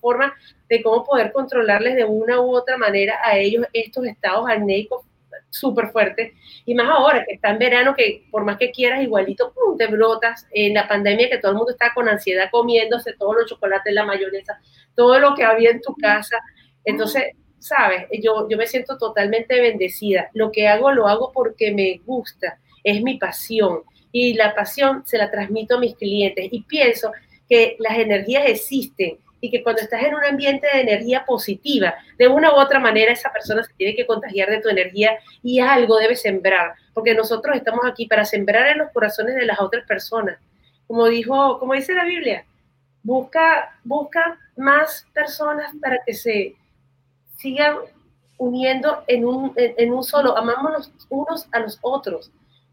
forma de cómo poder controlarles de una u otra manera a ellos estos estados anémicos súper fuerte. Y más ahora que está en verano, que por más que quieras, igualito, pum, te brotas. En la pandemia, que todo el mundo está con ansiedad comiéndose todos los chocolates, la mayonesa, todo lo que había en tu casa. Entonces, sabes, yo, yo me siento totalmente bendecida. Lo que hago, lo hago porque me gusta, es mi pasión. Y la pasión se la transmito a mis clientes. Y pienso que las energías existen y que cuando estás en un ambiente de energía positiva, de una u otra manera esa persona se tiene que contagiar de tu energía y algo debe sembrar, porque nosotros estamos aquí para sembrar en los corazones de las otras personas. Como dijo, como dice la Biblia, busca, busca más personas para que se sigan uniendo en un, en, un solo, amámonos unos a los otros,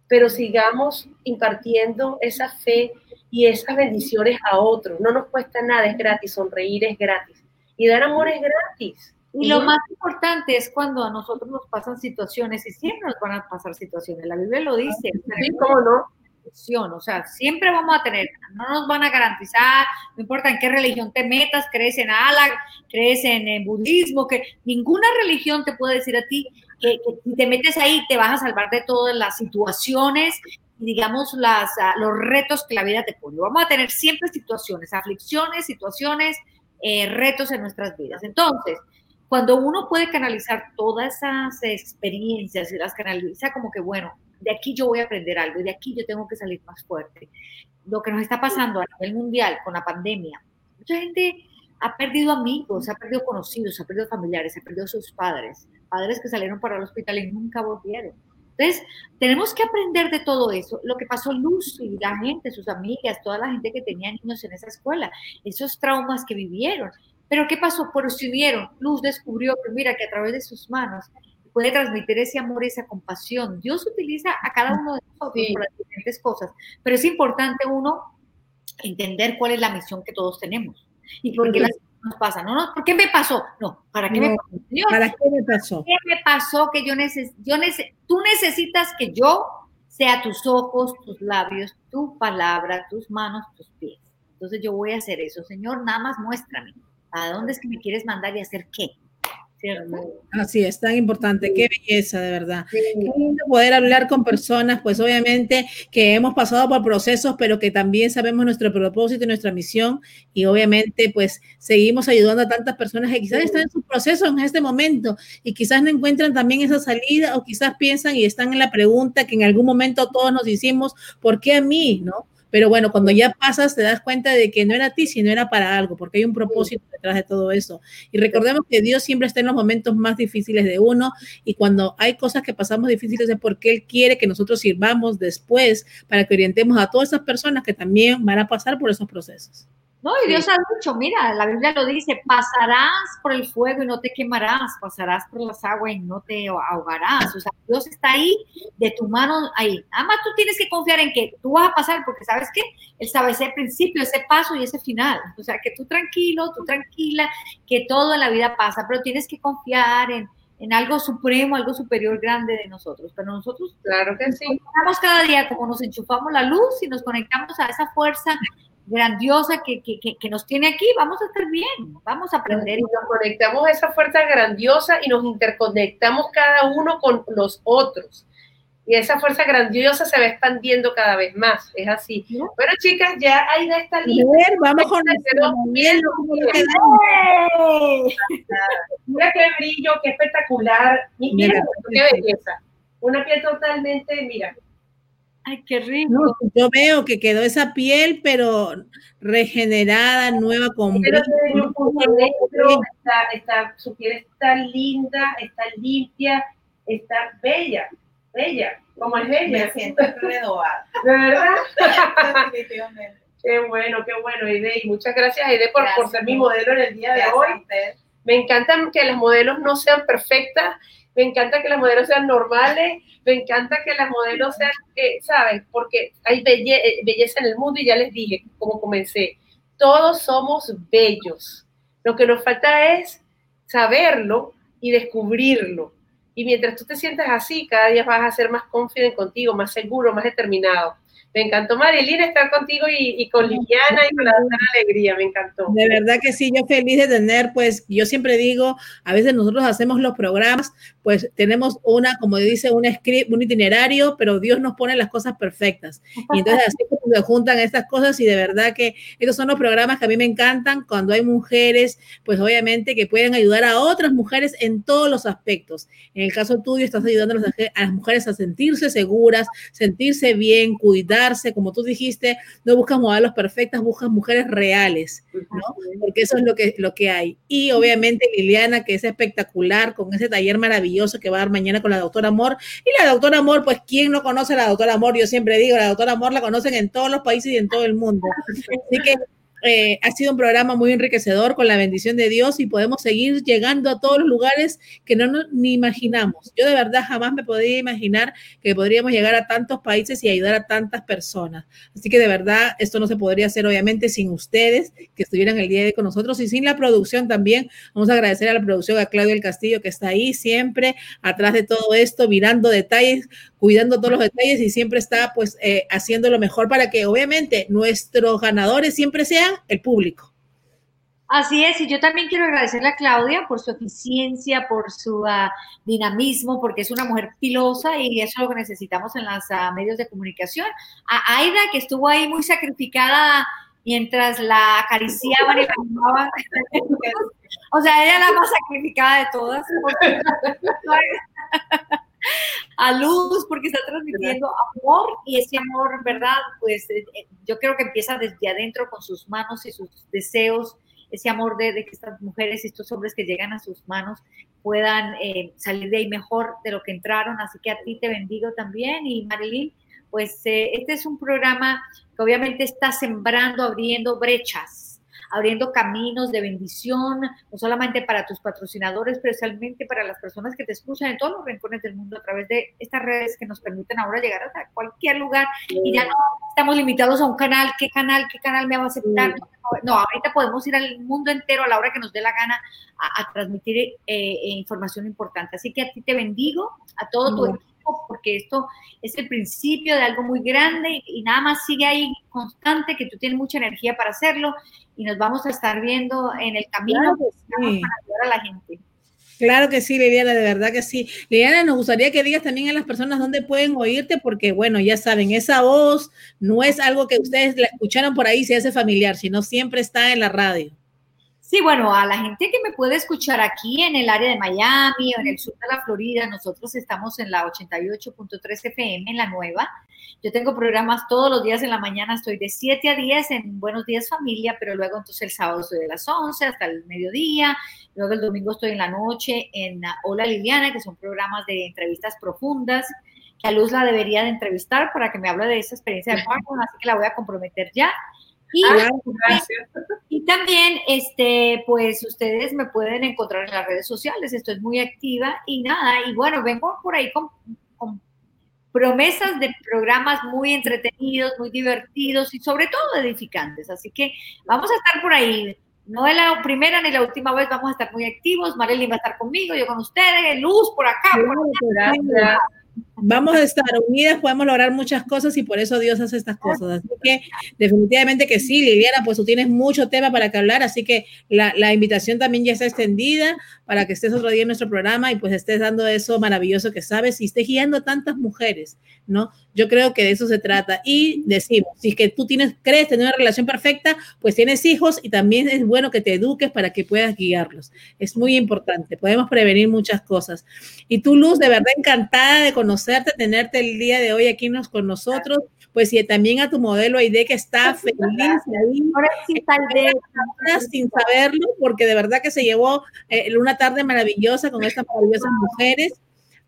pero sigamos impartiendo esa fe y esas bendiciones a otros. No nos cuesta nada, es gratis, sonreír es gratis y dar amor es gratis. Y lo más importante es cuando a nosotros nos pasan situaciones, y siempre nos van a pasar situaciones, la Biblia lo dice. Sí, cómo no. O sea, siempre vamos a tener, no nos van a garantizar, no importa en qué religión te metas, crees en Allah, crees en el budismo, que ninguna religión te puede decir a ti que, si te metes ahí te vas a salvar de todas las situaciones digamos, las, ah, los retos que la vida te pone. Vamos a tener siempre situaciones, aflicciones, situaciones, eh, retos en nuestras vidas. Entonces, cuando uno puede canalizar todas esas experiencias y las canaliza como que, bueno, de aquí yo voy a aprender algo y de aquí yo tengo que salir más fuerte. Lo que nos está pasando a nivel mundial con la pandemia, mucha gente ha perdido amigos, ha perdido conocidos, ha perdido familiares, ha perdido sus padres, padres que salieron para el hospital y nunca volvieron. Entonces, tenemos que aprender de todo eso. Lo que pasó Lucy, la gente, sus amigas, toda la gente que tenía niños en esa escuela, esos traumas que vivieron. Pero ¿qué pasó? Por si unieron. Luz descubrió que mira que a través de sus manos puede transmitir ese amor esa compasión. Dios utiliza a cada uno de nosotros para diferentes cosas, pero es importante uno entender cuál es la misión que todos tenemos y por qué las nos pasa. No, no, ¿por qué me pasó? No, ¿para qué me pasó? ¿Para qué me pasó? ¿Qué me pasó que yo necesito? Yo tú necesitas que yo sea tus ojos, tus labios, tu palabra, tus manos, tus pies. Entonces yo voy a hacer eso. Señor, nada más muéstrame. ¿A dónde es que me quieres mandar y hacer qué? Así es, tan importante, qué belleza, de verdad. Qué lindo poder hablar con personas, pues obviamente que hemos pasado por procesos, pero que también sabemos nuestro propósito y nuestra misión, y obviamente pues seguimos ayudando a tantas personas que quizás están en su proceso en este momento y quizás no encuentran también esa salida o quizás piensan y están en la pregunta que en algún momento todos nos hicimos, ¿por qué a mí? ¿No? Pero bueno, cuando ya pasas te das cuenta de que no era a ti, sino era para algo, porque hay un propósito detrás de todo eso. Y recordemos que Dios siempre está en los momentos más difíciles de uno y cuando hay cosas que pasamos difíciles es porque Él quiere que nosotros sirvamos después para que orientemos a todas esas personas que también van a pasar por esos procesos. No, y Dios ha dicho, mira, la Biblia lo dice, pasarás por el fuego y no te quemarás, pasarás por las aguas y no te ahogarás. O sea, Dios está ahí, de tu mano ahí. Nada más tú tienes que confiar en que tú vas a pasar, porque sabes que Él sabe ese principio, ese paso y ese final. O sea, que tú tranquilo, tú tranquila, que todo en la vida pasa, pero tienes que confiar en, en algo supremo, algo superior grande de nosotros. Pero nosotros, claro que sí. Nos cada día como nos enchufamos la luz y nos conectamos a esa fuerza grandiosa que, que, que, nos tiene aquí, vamos a estar bien, vamos a aprender. Y nos conectamos a esa fuerza grandiosa y nos interconectamos cada uno con los otros. Y esa fuerza grandiosa se va expandiendo cada vez más, es así. Bueno, chicas, ya ahí da esta lista. vamos con Mira qué brillo, qué espectacular. Mira, qué belleza. Una piel totalmente, mira, Ay, qué rico. yo veo que quedó esa piel, pero regenerada, nueva, con pero está, está, su piel está linda, está limpia, está bella, bella, como es bella. Me siento [LAUGHS] renovada. ¿De verdad? [LAUGHS] Qué bueno, qué bueno, Aide. Y muchas gracias, Aide, por, por ser mi modelo en el día de hoy. Me encanta que las modelos no sean perfectas, me encanta que las modelos sean normales, me encanta que las modelos sean, eh, ¿sabes? Porque hay eh, belleza en el mundo y ya les dije, como comencé, todos somos bellos. Lo que nos falta es saberlo y descubrirlo. Y mientras tú te sientas así, cada día vas a ser más confiante contigo, más seguro, más determinado. Me encantó, Marilina, estar contigo y, con Liliana y con la alegría, me encantó. De verdad que sí, yo feliz de tener, pues, yo siempre digo, a veces nosotros hacemos los programas, pues tenemos una, como dice, un script, un itinerario, pero Dios nos pone las cosas perfectas. Y entonces así se juntan estas cosas y de verdad que estos son los programas que a mí me encantan cuando hay mujeres, pues obviamente que pueden ayudar a otras mujeres en todos los aspectos. En el caso tuyo, estás ayudando a las mujeres a sentirse seguras, sentirse bien, cuidar como tú dijiste, no buscas modelos perfectas, buscas mujeres reales, ¿no? Porque eso es lo que, lo que hay. Y obviamente Liliana, que es espectacular, con ese taller maravilloso que va a dar mañana con la doctora Amor. Y la doctora Amor, pues, ¿quién no conoce a la doctora Amor? Yo siempre digo, la doctora Amor la conocen en todos los países y en todo el mundo. Así que eh, ha sido un programa muy enriquecedor con la bendición de Dios y podemos seguir llegando a todos los lugares que no nos, ni imaginamos. Yo de verdad jamás me podría imaginar que podríamos llegar a tantos países y ayudar a tantas personas. Así que de verdad esto no se podría hacer obviamente sin ustedes que estuvieran el día de hoy con nosotros y sin la producción también. Vamos a agradecer a la producción, a Claudio del Castillo que está ahí siempre atrás de todo esto, mirando detalles, cuidando todos los detalles y siempre está pues eh, haciendo lo mejor para que obviamente nuestros ganadores siempre sean el público. Así es, y yo también quiero agradecerle a Claudia por su eficiencia, por su ah, dinamismo, porque es una mujer pilosa y eso es lo que necesitamos en los ah, medios de comunicación. A Aida, que estuvo ahí muy sacrificada mientras la acariciaban y la animaban. [LAUGHS] o sea, ella la más sacrificada de todas. [LAUGHS] a luz porque está transmitiendo amor y ese amor, ¿verdad? Pues eh, eh, yo creo que empieza desde adentro con sus manos y sus deseos, ese amor de, que estas mujeres y estos hombres que llegan a sus manos puedan eh, salir de ahí mejor de lo que entraron. Así que a ti te bendigo también y Marilyn, pues este es un programa que obviamente está sembrando, abriendo brechas abriendo caminos de bendición, no solamente para tus patrocinadores, pero especialmente para las personas que te escuchan en todos los rincones del mundo a través de estas redes que nos permiten ahora llegar a cualquier lugar y ya no estamos limitados a un canal, qué canal, qué canal me va a aceptar. No, ahorita podemos ir al mundo entero a la hora que nos dé la gana a, transmitir eh, eh, información importante. Así que a ti te bendigo, a todo tu equipo porque esto es el principio de algo muy grande y nada más sigue ahí constante, que tú tienes mucha energía para hacerlo y nos vamos a estar viendo en el camino para ayudar a la gente. Claro que sí, Liliana, de verdad que sí. Liliana, nos gustaría que digas también a las personas dónde pueden oírte, porque bueno, ya saben, esa voz no es algo que ustedes la escucharon por ahí y se hace familiar, sino siempre está en la radio. Sí, bueno, a la gente que me puede escuchar aquí en el área de Miami o en el sur de la Florida, nosotros estamos en la 88.3 FM, en la nueva. Yo tengo programas todos los días en la mañana, estoy de 7 a 10 en Buenos Días Familia, pero luego entonces el sábado estoy de las 11 hasta el mediodía, luego el domingo estoy en la noche en Hola Liliana, que son programas de entrevistas profundas, que a Luz la debería de entrevistar para que me hable de esa experiencia de parto, así que la voy a comprometer ya. Ah, y, también, este, pues ustedes me pueden encontrar en las redes sociales, estoy muy activa y nada, y bueno, vengo por ahí con, promesas de programas muy entretenidos, muy divertidos y sobre todo edificantes. Así que vamos a estar por ahí. No es la primera ni la última vez, vamos a estar muy activos. Marilyn va a estar conmigo, yo con ustedes, Luz por acá. Por acá. Vamos a estar unidas, podemos lograr muchas cosas y por eso Dios hace estas cosas. Así que definitivamente que sí, Liliana, pues tú tienes mucho tema para que hablar, así que la, la invitación también ya está extendida para que estés otro día en nuestro programa y pues estés dando eso maravilloso que sabes y estés guiando a tantas mujeres, ¿no? Yo creo que de eso se trata. Y decimos, si es que tú tienes, crees tener una relación perfecta, pues tienes hijos y también es bueno que te eduques para que puedas guiarlos. Es muy importante, podemos prevenir muchas cosas. Y tú, Luz, de verdad encantada de conocerte, tenerte el día de hoy aquí con nosotros pues y también a tu modelo Aide que está feliz ahí, Ahora sí, sin saberlo, porque de verdad que se llevó eh, una tarde maravillosa con estas maravillosas mujeres.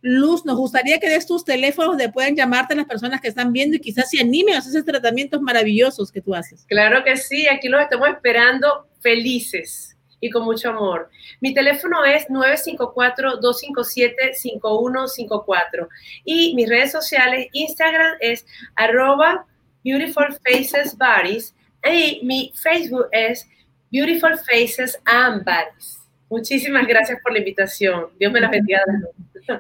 Luz, nos gustaría que des tus teléfonos de pueden llamarte las personas que están viendo y quizás se animen a esos tratamientos maravillosos que tú haces. Claro que sí, aquí los estamos esperando felices y con mucho amor. Mi teléfono es 954-257-5154 y mis redes sociales, Instagram es arroba Beautiful Faces Bodies y mi Facebook es Beautiful Faces and Bodies. Muchísimas gracias por la invitación. Dios me la bendiga. [LAUGHS]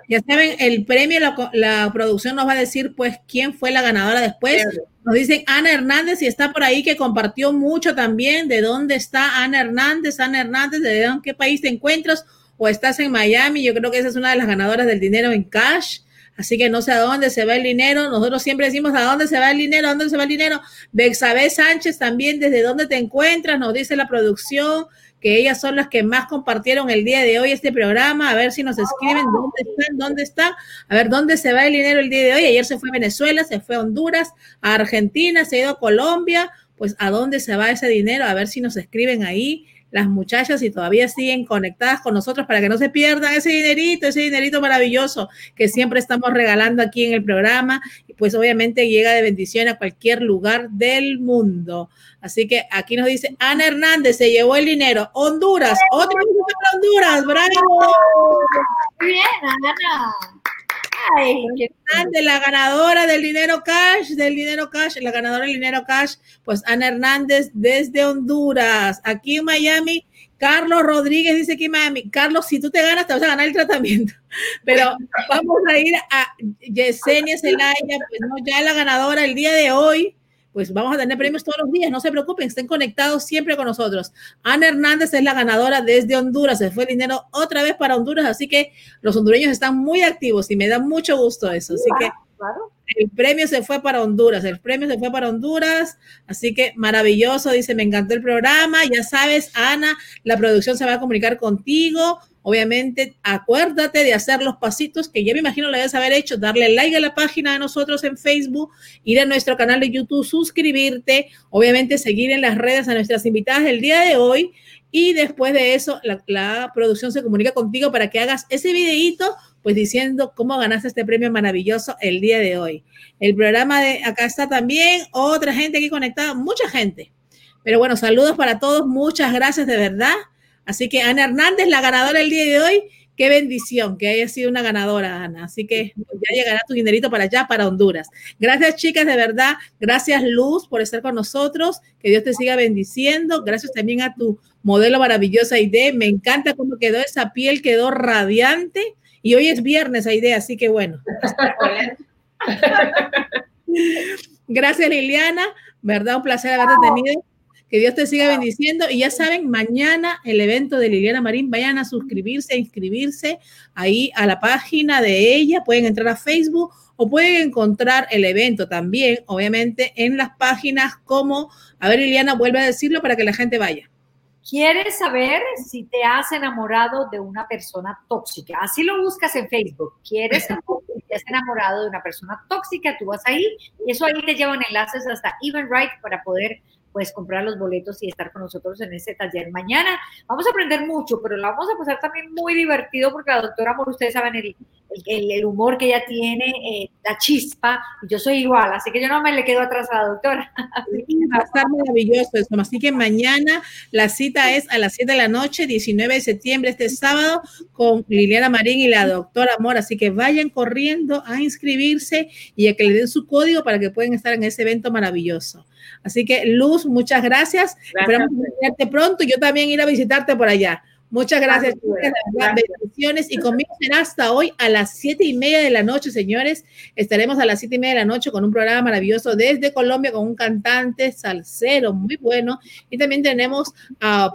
Ya saben, el premio, la, producción nos va a decir, pues, quién fue la ganadora después. Nos dicen Ana Hernández y está por ahí que compartió mucho también. ¿De dónde está Ana Hernández? Ana Hernández, ¿de qué país te encuentras? ¿O estás en Miami? Yo creo que esa es una de las ganadoras del dinero en cash. Así que no sé a dónde se va el dinero. Nosotros siempre decimos a dónde se va el dinero, a dónde se va el dinero. Bexabé Sánchez también, ¿desde dónde te encuentras? Nos dice la producción que ellas son las que más compartieron el día de hoy este programa, a ver si nos escriben dónde están, dónde está, a ver dónde se va el dinero el día de hoy. Ayer se fue a Venezuela, se fue a Honduras, a Argentina, se ha ido a Colombia, pues a dónde se va ese dinero, a ver si nos escriben ahí las muchachas y todavía siguen conectadas con nosotros para que no se pierdan ese dinerito, ese dinerito maravilloso que siempre estamos regalando aquí en el programa y pues obviamente llega de bendición a cualquier lugar del mundo. Así que aquí nos dice Ana Hernández, se llevó el dinero. Honduras, vez para Honduras, bravo. Bien, Ana. Ay, de la ganadora del dinero cash, del dinero cash, la ganadora del dinero cash, pues Ana Hernández desde Honduras, aquí en Miami. Carlos Rodríguez dice aquí en Miami, Carlos, si tú te ganas, te vas a ganar el tratamiento. [LAUGHS] Pero vamos a ir a Yesenia Zelaya, pues no, ya la ganadora el día de hoy pues vamos a tener premios todos los días, no se preocupen, estén conectados siempre con nosotros. Ana Hernández es la ganadora desde Honduras, se fue el dinero otra vez para Honduras, así que los hondureños están muy activos y me da mucho gusto eso, así que el premio se fue para Honduras, el premio se fue para Honduras, así que maravilloso, dice, me encantó el programa, ya sabes, Ana, la producción se va a comunicar contigo Obviamente, acuérdate de hacer los pasitos que ya me imagino lo debes haber hecho, darle like a la página de nosotros en Facebook, ir a nuestro canal de YouTube, suscribirte, obviamente seguir en las redes a nuestras invitadas del día de hoy y después de eso la, producción se comunica contigo para que hagas ese videíto pues diciendo cómo ganaste este premio maravilloso el día de hoy. El programa de acá está también, otra gente aquí conectada, mucha gente. Pero bueno, saludos para todos, muchas gracias de verdad. Así que Ana Hernández, la ganadora el día de hoy, qué bendición que haya sido una ganadora, Ana. Así que ya llegará tu dinerito para allá, para Honduras. Gracias, chicas, de verdad. Gracias, Luz, por estar con nosotros. Que Dios te siga bendiciendo. Gracias también a tu modelo maravillosa Aide. Me encanta cómo quedó esa piel, quedó radiante. Y hoy es viernes, Aide, así que bueno. [LAUGHS] Gracias, Liliana. ¿Verdad? Un placer haberte tenido. Que Dios te siga bendiciendo. Y ya saben, mañana el evento de Liliana Marín, vayan a suscribirse, a inscribirse ahí a la página de ella. Pueden entrar a Facebook o pueden encontrar el evento también, obviamente, en las páginas como, a ver, Liliana, vuelve a decirlo para que la gente vaya. ¿Quieres saber si te has enamorado de una persona tóxica? Así lo buscas en Facebook. ¿Quieres saber si te has enamorado de una persona tóxica? Tú vas ahí y eso ahí te llevan enlaces hasta Eventbrite para poder puedes comprar los boletos y estar con nosotros en ese taller mañana. Vamos a aprender mucho, pero la vamos a pasar también muy divertido porque la doctora Amor, ustedes saben el, el, humor que ella tiene, eh, la chispa, yo soy igual, así que yo no me le quedo atrás a la doctora. Va a estar maravilloso eso, así que mañana la cita es a las 7 de la noche, 19 de septiembre, este sábado, con Liliana Marín y la doctora Amor, así que vayan corriendo a inscribirse y a que le den su código para que puedan estar en ese evento maravilloso. Así que, Luz, muchas gracias. Esperamos verte pronto. Yo también ir a visitarte por allá. Muchas gracias, bendiciones. Y conmigo será hasta hoy a las siete y media de la noche, señores. Estaremos a las siete y media de la noche con un programa maravilloso desde Colombia con un cantante salsero muy bueno. Y también tenemos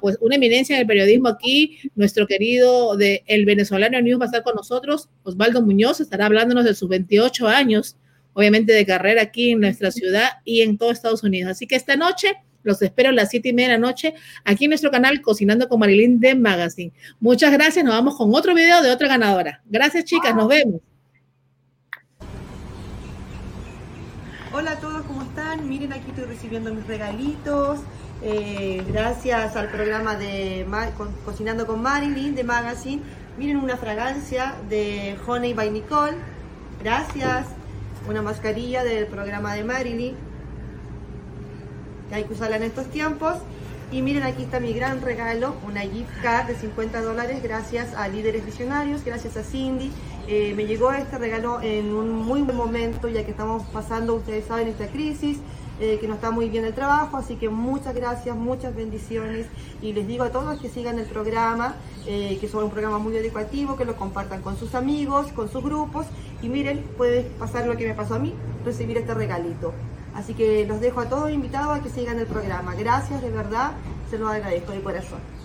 pues una eminencia en el periodismo aquí, nuestro querido de El Venezolano News va a estar con nosotros, Osvaldo Muñoz, estará hablándonos de sus 28 años, obviamente de carrera aquí en nuestra ciudad y en todo Estados Unidos. Así que esta noche los espero a las siete y media de la noche aquí en nuestro canal Cocinando con Marilyn de Magazine. Muchas gracias. Nos vamos con otro video de otra ganadora. Gracias, chicas. Nos vemos. Hola a todos, ¿cómo están? Miren, aquí estoy recibiendo mis regalitos. Eh, gracias al programa de Cocinando con Marilyn de Magazine. Miren una fragancia de Honey by Nicole. Gracias. Una mascarilla del programa de Marilyn hay que usarla en estos tiempos. Y miren, aquí está mi gran regalo, una gift card de 50 dólares gracias a Líderes Visionarios, gracias a Cindy. Eh, me llegó este regalo en un muy buen momento, ya que estamos pasando, ustedes saben, esta crisis, eh, que no está muy bien el trabajo, así que muchas gracias, muchas bendiciones. Y les digo a todos que sigan el programa, eh, que es un programa muy educativo, que lo compartan con sus amigos, con sus grupos. Y miren, puede pasar lo que me pasó a mí, recibir este regalito. Así que los dejo a todos invitados a que sigan el programa. Gracias, de verdad, se los agradezco de corazón.